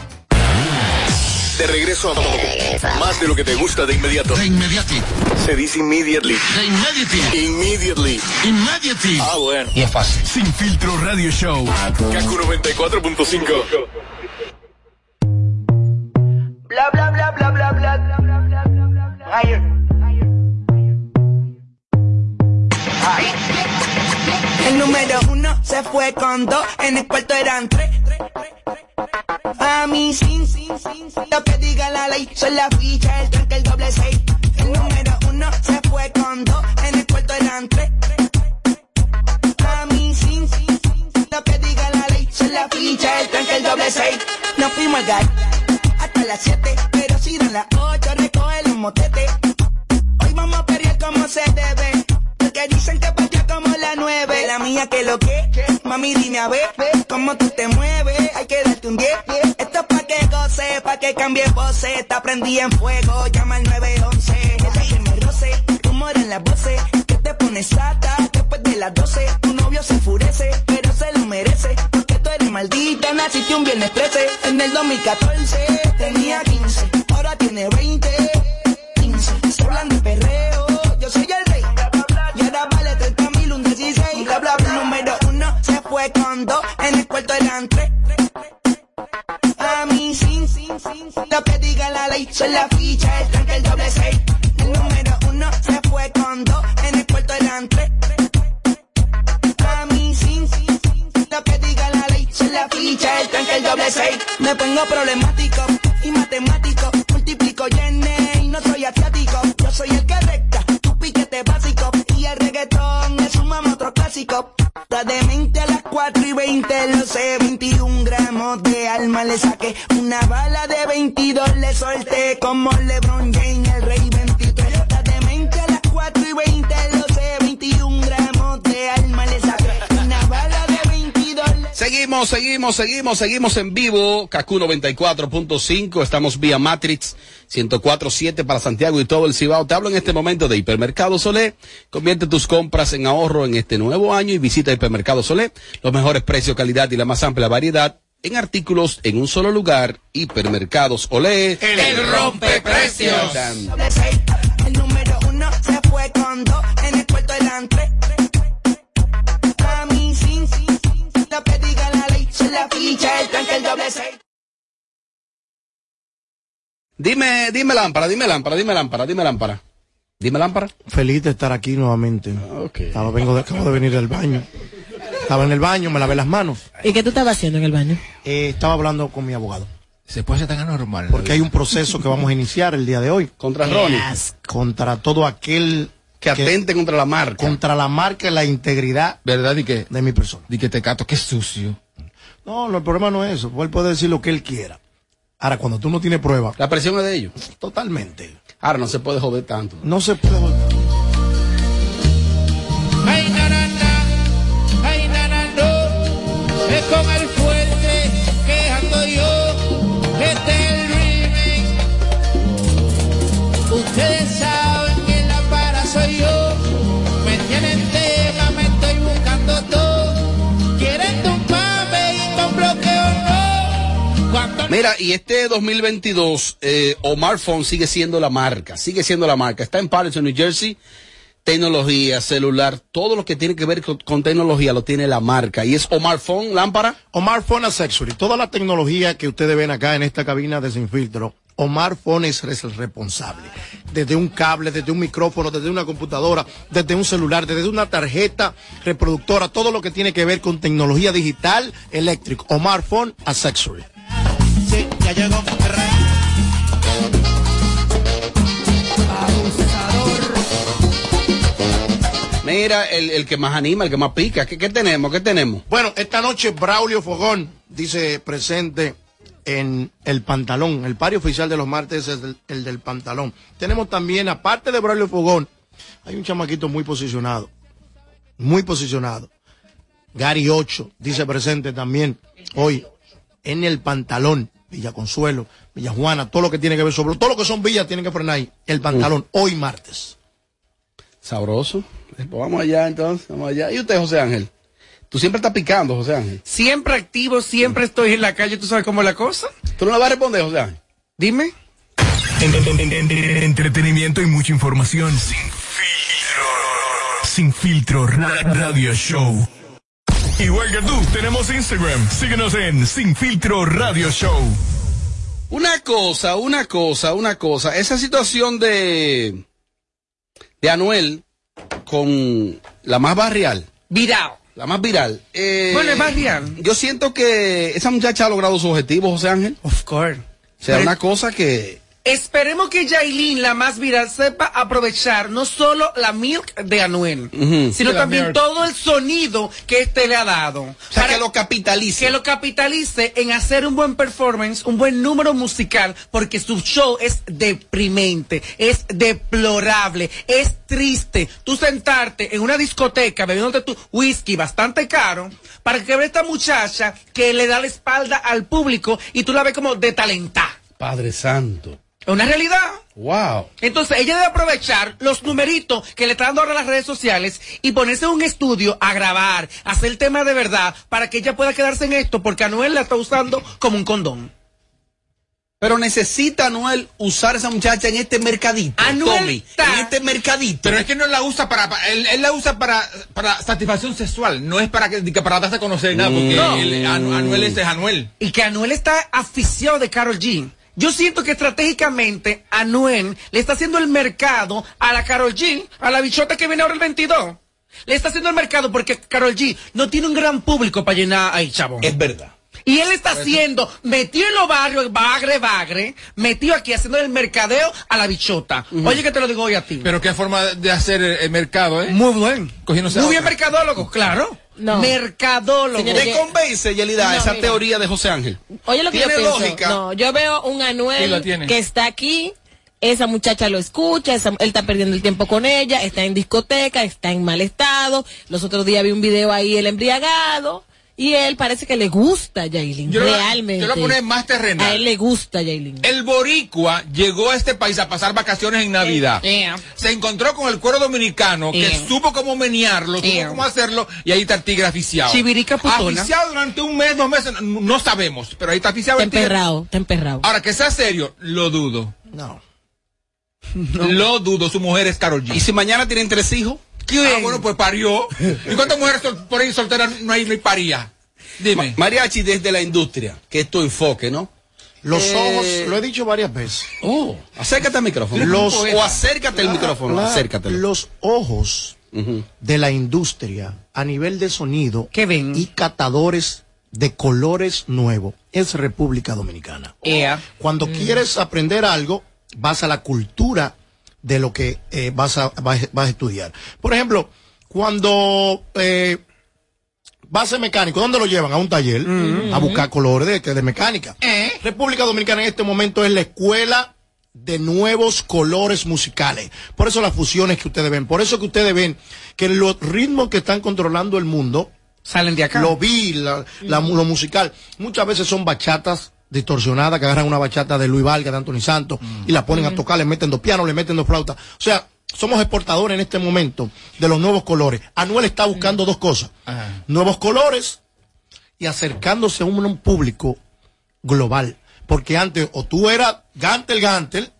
De regreso a más de lo que te gusta de inmediato. De inmediati. Se dice immediately. De immediati. Immediately. Immediately. Ah, bueno. Y es fácil. Sin filtro radio show. Kaku 94.5. Bla bla bla bla bla bla. Higher. Ahí. El número uno se fue con dos, en el cuarto eran tres. A mí sin, sin, sin, sin, lo que diga la ley, son la ficha, el tranque, el doble seis. El número uno se fue con dos, en el cuarto eran tres. A mí sin, sin, sin, sin, lo que diga la ley, son la ficha, el tranque, el doble seis. Nos fuimos al gal hasta las siete, pero si dan las ocho, recoge los motetes. Hoy vamos a pelear como se debe. Porque dicen que partía la mía que lo que, mami dime a ver, cómo tú te mueves. Hay que darte un 10. Esto es pa' que goce, pa' que cambie voces. Está prendida en fuego, llama al 911. Ella que me roce, rumor en las voces. Que te pones sata después de las 12. Tu novio se enfurece, pero se lo merece. Porque tú eres maldita, naciste un viernes 13. En el 2014 tenía 15, ahora tiene 20. 15, se hablan de perreo, ley, son la ficha, el tranque, el doble seis. El número uno se fue con dos, en el cuarto eran tres. A mí sin, sin, lo que diga la ley, son la ficha, el tranque, el doble seis. Me pongo problemático y matemático, multiplico y y no soy asiático. Yo soy el que recta, tu piquete básico. Y el reggaetón es un mamá otro clásico. Está de 20 a las 4 y 20, lo sé, 21 gramos alma le saqué. Una bala de 22 le solté, como LeBron James, el rey 23. Está de 20 a las 4 y 20, lo sé, 21 gramos de alma le saqué. Una bala de 22 le Seguimos, seguimos, seguimos, seguimos en vivo. Kaku 94.5. Estamos vía Matrix 104.7 para Santiago y todo el Cibao. Te hablo en este momento de Hipermercado Solé. Convierte tus compras en ahorro en este nuevo año y visita Hipermercado Solé. Los mejores precios, calidad y la más amplia variedad en artículos en un solo lugar, hipermercados Olé. El. El número uno se fue con dos. En el cuarto eran tres. A mí sin, sin, sin, sin, lo que diga la ley. Soy la ficha, el tranque, el doble seis. Dime, dime lámpara, dime lámpara, dime lámpara, dime lámpara. Dime lámpara. Feliz de estar aquí nuevamente. Estaba, vengo de, acabo de venir del baño. Estaba en el baño, me lavé las manos. ¿Y qué tú estabas haciendo en el baño? Eh, estaba hablando con mi abogado. Se puede ser tan anormal. Porque hay un proceso que vamos a iniciar el día de hoy. Contra Ronnie. Contra todo aquel que atente contra la marca. Contra la marca y la integridad ¿Verdad? Y que, de mi persona. di que te cato, que sucio. No, no, el problema no es eso. Él puede decir lo que él quiera. Ahora, cuando tú no tienes prueba, La presión es de ellos. totalmente. Ahora no se puede joder tanto. No se puede. Ay, Mira, y este 2022, eh, Omar Phone sigue siendo la marca, sigue siendo la marca. Está en Patterson, New Jersey. Tecnología, celular, todo lo que tiene que ver con, tecnología lo tiene la marca. Y es Omar Phone, lámpara. Omar Phone Accessory, toda la tecnología que ustedes ven acá en esta cabina de Sin Filtro, Omar Phone es el responsable. Desde un cable, desde un micrófono, desde una computadora, desde un celular, desde una tarjeta reproductora, todo lo que tiene que ver con tecnología digital eléctrica. Omar Phone Accessory. Llegó Monterrey. Mira, el, el que más anima, el que más pica. ¿Qué, qué tenemos? ¿Qué tenemos? Bueno, esta noche Braulio Fogón dice presente en el pantalón. El pario oficial de los martes es el, el del pantalón. Tenemos también, aparte de Braulio Fogón, hay un chamaquito muy posicionado. Muy posicionado. Gary 8 dice presente también hoy en el pantalón. Villa Consuelo, Villa Juana, todo lo que tiene que ver sobre, todo lo que son villas tienen que frenar ahí. El pantalón, hoy martes. Sabroso. Pues vamos allá entonces, vamos allá. ¿Y usted, José Ángel? Tú siempre estás picando, José Ángel. Siempre activo, siempre estoy en la calle, ¿tú sabes cómo es la cosa? ¿Tú no le vas a responder, José Ángel? Dime. En- en- en- en- entretenimiento y mucha información. Sin filtro. Sin filtro ra- radio show. Igual que tú, tenemos Instagram. Síguenos en Sin Filtro Radio Show. Una cosa, una cosa, una cosa. Esa situación de, de Anuel con la más barrial. Viral. La más viral. Eh, Bueno, es más viral. Yo siento que esa muchacha ha logrado su objetivo, José Ángel. Of course. O sea, Pero- una cosa que... Esperemos que Yailin, la más viral, sepa aprovechar no solo la milk de Anuel, sino también milk. todo el sonido que este le ha dado. O sea, que lo capitalice. Que lo capitalice en hacer un buen performance, un buen número musical, porque su show es deprimente, es deplorable, es triste. Tú sentarte en una discoteca bebiéndote tu whisky bastante caro, para que vea esta muchacha que le da la espalda al público y tú la ves como de talentar. Padre Santo. Es una realidad. Wow. Entonces ella debe aprovechar los numeritos que le están dando ahora las redes sociales y ponerse en un estudio a grabar, a hacer el tema de verdad, para que ella pueda quedarse en esto, porque Anuel la está usando como un condón. Pero necesita Anuel usar a esa muchacha en este mercadito. Anuel Tommy, está- en este mercadito. Pero es que no la usa para, para- él, él la usa para, para satisfacción sexual, no es para que, que para darse a conocer nada, porque No. él- Anu- Anuel ese es Anuel. Y que Anuel está aficiado de Carol G. Yo siento que estratégicamente Anuel le está haciendo el mercado a la Carol G, a la bichota que viene ahora el 22. Le está haciendo el mercado porque Carol G no tiene un gran público para llenar ahí, chavo. Es verdad. Y él está haciendo, metido en los barrios, bagre, bagre, metido aquí haciendo el mercadeo a la bichota. Oye, que te lo digo hoy a ti. Pero qué forma de hacer el, el mercado, ¿eh? Muy buen. Cogiéndose a Muy bien otra. mercadólogo, claro. No. Mercadólogo. ¿Te convence, Yelida, No, esa mira. teoría de José Ángel? Oye lo que yo ¿Tiene pienso. lógica? No, yo veo un Anuel que está aquí, esa muchacha lo escucha, esa- él está perdiendo el tiempo con ella, está en discoteca, está en mal estado. Los otros días vi un video ahí, el embriagado. Y él parece que le gusta a Yailin, Yo lo- realmente. yo lo poner más terrenal. A él le gusta a Yailin. El boricua llegó a este país a pasar vacaciones en Navidad. Eh, Se encontró con el cuero dominicano que Eh. supo cómo menearlo, supo Eh. cómo hacerlo y ahí está el tigre aficiado. Chivirica putona. Aficiado durante un mes, dos meses, no, no sabemos, pero ahí está aficiado Está el tigre. emperrado, está emperrado. Ahora, que sea serio, lo dudo. No. Lo dudo, su mujer es Carol G. ¿Y si mañana tienen tres hijos? Ah, bueno, pues parió. ¿Y cuántas mujeres sol- por ahí solteras no hay, hay paría? Dime. Mariachi desde la industria, que es tu enfoque, ¿no? Los Eh, ojos, lo he dicho varias veces. Oh, acércate al micrófono. Los- o acércate al micrófono, la- acércatelo. Los ojos de la industria a nivel de sonido y catadores de colores nuevos es República Dominicana. Cuando quieres aprender algo, vas a la cultura de lo que eh, vas, a, vas, vas a estudiar. Por ejemplo, cuando eh, vas a ser mecánico, ¿dónde lo llevan? A un taller a buscar colores de, mecánica. República Dominicana en este momento es la escuela de nuevos colores musicales. Por eso las fusiones que ustedes ven, por eso que ustedes ven que los ritmos que están controlando el mundo salen de acá. Lo vi, la, la- lo musical. Muchas veces son bachatas distorsionadas que agarran una bachata de Luis Valga, de Anthony Santos y la ponen a tocar, le meten dos pianos, le meten dos flautas. O sea, somos exportadores en este momento de los nuevos colores. Anuel está buscando dos cosas. Nuevos colores y acercándose a un, un público global. Porque antes o tú eras Gantel Gantel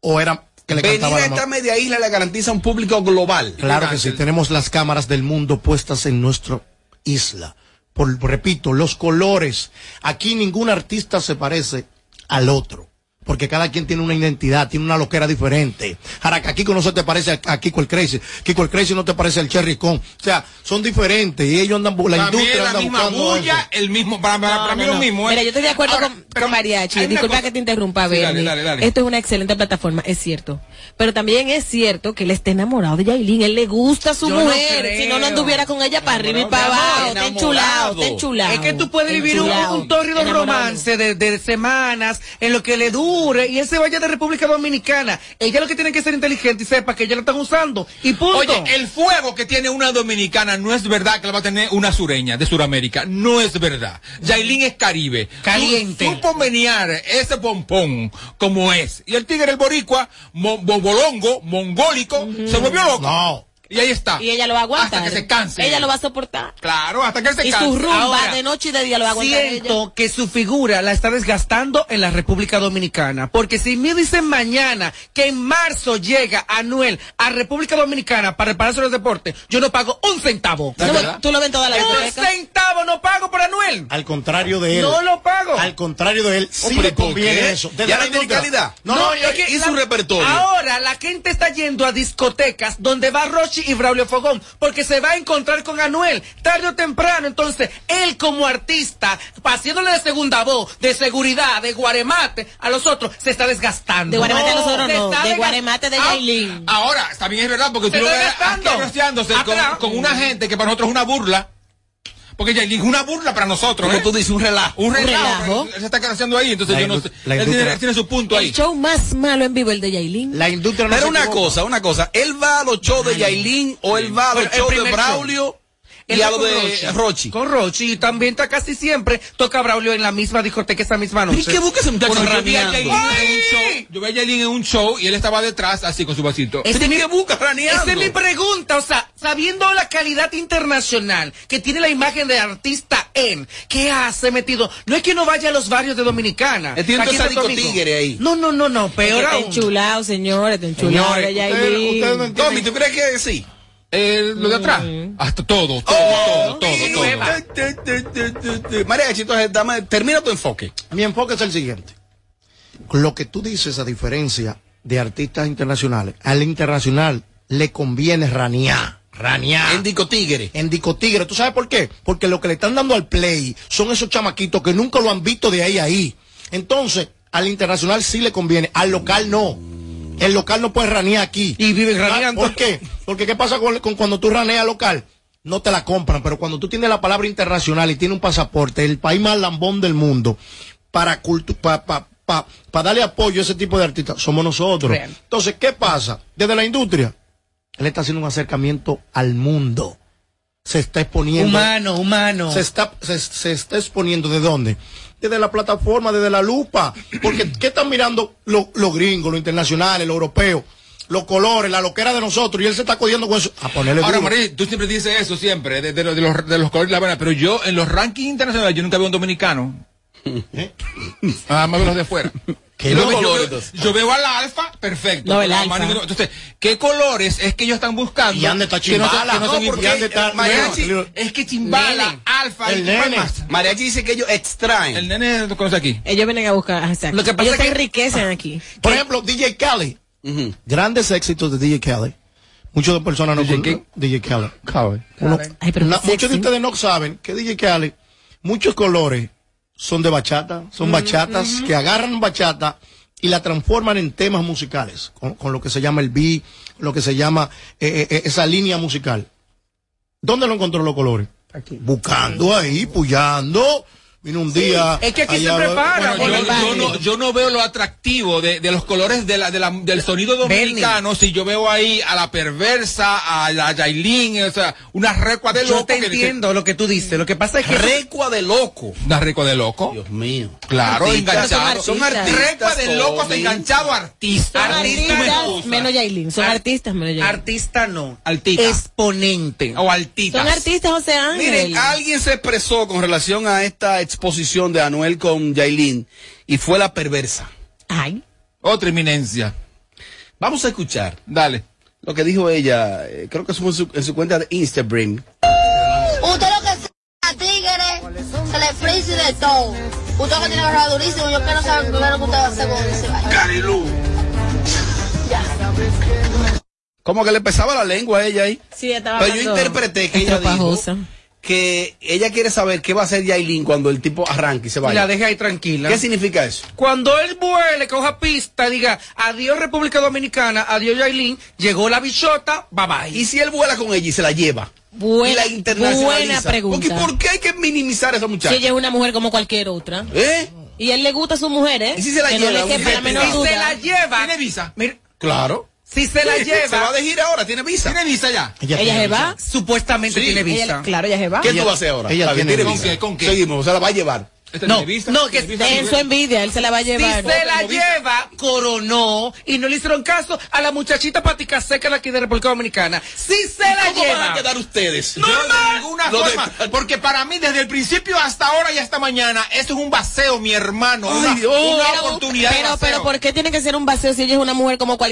o era que le Venir cantaba a esta media isla le garantiza un público global. Claro que sí, tenemos las cámaras del mundo puestas en nuestra isla. Por, repito, los colores. Aquí ningún artista se parece al otro. Porque cada quien tiene una identidad, tiene una loquera diferente. Ahora, que a Kiko no se te parece a, Kiko el Crazy. Kiko el Crazy no te parece al Cherry Con. O sea, son diferentes y ellos andan, la También industria la anda misma buscando bulla, eso. el mismo, para, para- para mí No, lo no. mismo, ¿eh? Mira, yo estoy de acuerdo Ahora, con, con Mariachi. Disculpa cosa- que te interrumpa, Sí, dale, dale, dale. Esto es una excelente plataforma, es cierto. Pero también es cierto que él está enamorado de Yailin. Él le gusta a su Yo mujer. si no, no anduviera con ella para arriba y para abajo. Está enchulado, está enchulado. Es que tú puedes vivir un, Enchulado, un tórrido enamorado. romance de, de semanas en lo que le y él se vaya de República Dominicana. Ella lo que tiene que ser inteligente y sepa que ella lo están usando. Y punto. Oye, el fuego que tiene una dominicana no es verdad que lo va a tener una sureña de Sudamérica. No es verdad. Yailin es Caribe. Caliente. Su- Supo menear ese pompón como es. Y el tigre, el boricua, mo- bobolongo, mongólico, se volvió loco. No. Y ahí está. Y ella lo va a aguantar. Hasta que se canse. Ella lo va a soportar. Claro, hasta que él se Y canse. su rumba Ahora, de noche y de día lo va a aguantar ella. Siento que su figura la está desgastando en la República Dominicana. Porque si me dicen mañana que en marzo llega Anuel a República Dominicana para el Palacio del Deporte, yo no pago un centavo. ¿Tú lo- tú lo ves en toda la Un discoteca? centavo no pago por Anuel. Al contrario de él. No lo pago. Al contrario de él, sí Hombre, le ¿por conviene eso. Ya no la tiene calidad. No, no, es que y su la- repertorio. Ahora la gente está yendo a discotecas donde va Rochi y Braulio Fogón porque se va a encontrar con Anuel tarde o temprano. Entonces, él como artista, haciéndole de segunda voz, de seguridad, de guaremate a los otros, se está desgastando. De Guaremate a los otros no, está de Guaremate de Ah, Yailin. Ahora, también es verdad, porque Se tú lo está ves con, con una gente que para nosotros es una burla. Porque Yailin es una burla para nosotros. Como ¿eh? tú dices, un relajo. Un relajo. relajo. Él se está haciendo ahí, entonces La yo no sé. Él tiene, él tiene su punto ahí. El show más malo en vivo, el de Yailin. La industria no Pero se una equivoca. cosa, una cosa. Él va a los shows de Yailin o él va a los shows de primer show. Y Él a va lo con de Rochi. Con Rochi. Y también está casi siempre, toca Braulio en la misma discoteca esa misma noche. ¿Y qué busca ese muchacho Bueno, yo vi a? Yailin en un show. Yo vi a Yailin en un show y él estaba detrás así con su vasito. Ese ¿Pero es qué busca raneando? Esa es mi pregunta, o sea, sabiendo la calidad internacional que tiene la imagen de artista en, ¿qué hace metido? No es que no vaya a los barrios de Dominicana. Él tiene Aquí un en Santo sádico Domingo. tigre ahí. No, no, no, no, peor está aún. enchulado, señores, está enchulado Señores, Yailin. Tommy, ¿tú crees que sí? Eh, lo de atrás. Hasta todo, todo, todo, todo, todo. María, entonces dame, termina tu enfoque. Mi enfoque es el siguiente. Lo que tú dices, a diferencia de artistas internacionales, al internacional le conviene ranear. Ranear. En Dico Tigre. En Dico Tigre. ¿Tú sabes por qué? Porque lo que le están dando al play son esos chamaquitos que nunca lo han visto de ahí a ahí. Entonces, al internacional sí le conviene, al local no. El local no puede ranear aquí. Y viven raneando. ¿Por qué? Porque ¿qué pasa con, con cuando tú raneas local? No te la compran, pero cuando tú tienes la palabra internacional y tienes un pasaporte, el país más lambón del mundo, para cultu pa, pa, pa- pa darle apoyo a ese tipo de artistas, somos nosotros. Real. Entonces, ¿qué pasa? Desde la industria, él está haciendo un acercamiento al mundo. se está exponiendo. Humano, humano. Se está, se, se está exponiendo de dónde? Desde la plataforma, desde la lupa. Porque, ¿qué están mirando los los gringos, los internacionales, los europeos? Los colores, la loquera de nosotros, y él se está cogiendo con eso. A ponerle Ahora, duro. Marí, tú siempre dices eso, siempre, de, de los- de los, de los colores de la Habana, pero yo en los rankings internacionales yo nunca veo un dominicano. Nada más los de afuera. ¿Qué yo, veo, yo veo- veo al alfa, perfecto. No, el alfa. Entonces, ¿qué colores es que ellos están buscando? Y ande está que no son- Chimbala. que no porque iguales? ande está- Mariachi, es que Chimbala, Nene. alfa, El y ¿cuál nene. más? Mariachi dice que ellos extraen. El nene lo conoce aquí. Ellos vienen a buscar. exacto. Lo que pasa ellos es se que- enriquecen aquí. Por ejemplo, DJ Khaled. Grandes éxitos de DJ Khaled. Muchas de personas no conocen DJ Khaled. Uno- Ay, pero na- qué muchos de ustedes no saben que DJ Khaled, muchos colores son de bachata, son bachatas que agarran bachata y la transforman en temas musicales, con, con lo que se llama el beat, lo que se llama eh, eh, esa línea musical. ¿Dónde lo encontró los colores? Buscando ahí, puyando. Vino un día. Es que aquí allá- se prepara. bueno, yo, yo no, yo no veo lo atractivo de, de los colores de la, de la- del sonido dominicano si yo veo ahí a la perversa, a la Yailin, o sea, una recua de Yo loco. te que- entiendo lo que tú dices. Lo que pasa es que. Recua de loco. Una recua de loco. Dios mío. Claro, Artistas. enganchado. Son artistas, Recua de locos Tommy. enganchado a artistas. Son artistas menos Yailin. Son Ar- artistas menos Yailin. Artista no. Altita. Exponente. O altitas. Son artistas, José Ángel. Miren, alguien se expresó con relación a esta exposición de Anuel con Yailin y fue la perversa. Ay. Otra eminencia. Vamos a escuchar Dale. lo que dijo ella, eh, creo que fue en su, en su cuenta de Instagram. Usted lo que sea tigre, se le frisa y de todo. Usted lo que tiene agarrado durísimo, yo quiero saber primero que usted va a hacer cuando se vaya. Carilú. Como que le pesaba la lengua a ella ahí. Sí, estaba Pero yo interpreté que ella dijo. Que ella quiere saber qué va a hacer Yailin cuando el tipo arranque y se Y vaya. la deje ahí tranquila. ¿Qué significa eso? Cuando él vuele, coja pista, diga adiós República Dominicana, adiós Yailin, llegó la bichota, bye bye. Y si él vuela con ella y se la lleva Buena, y la internacionaliza. buena pregunta. Porque, ¿Por qué hay que minimizar a esa Si muchacha? ella es una mujer como cualquier otra. ¿Eh? Y él le gusta a su mujer, ¿eh? ¿Y si se la que lleva no le quepa la menor privado? se duda. la lleva. ¿Tiene visa? Mira, Claro. Si se la lleva. Se va a de ahora, tiene visa. ¿Tiene visa ya? Ella tiene se va. Supuestamente Sí. tiene visa. Ella- claro, ella se va. ¿Qué tú vas a hacer ahora? ella tiene tiene visa. visa. ¿Con qué? Seguimos, se la va a llevar. ¿Esta No, tiene visa? no, que. En su envidia, él se la va a Si llevar. se la lleva, coronó y no le hicieron caso a la muchachita patica seca de aquí de República Dominicana. Si se la ¿Cómo van a lleva. quedar ustedes? Yo de ninguna de- forma, porque para mí desde el principio hasta ahora y hasta mañana, esto es un baseo, mi hermano, una, Dios. una Pero- oportunidad de Pero, baseo. pero, ¿por qué tiene que ser un vacío si ella es una mujer como cualquier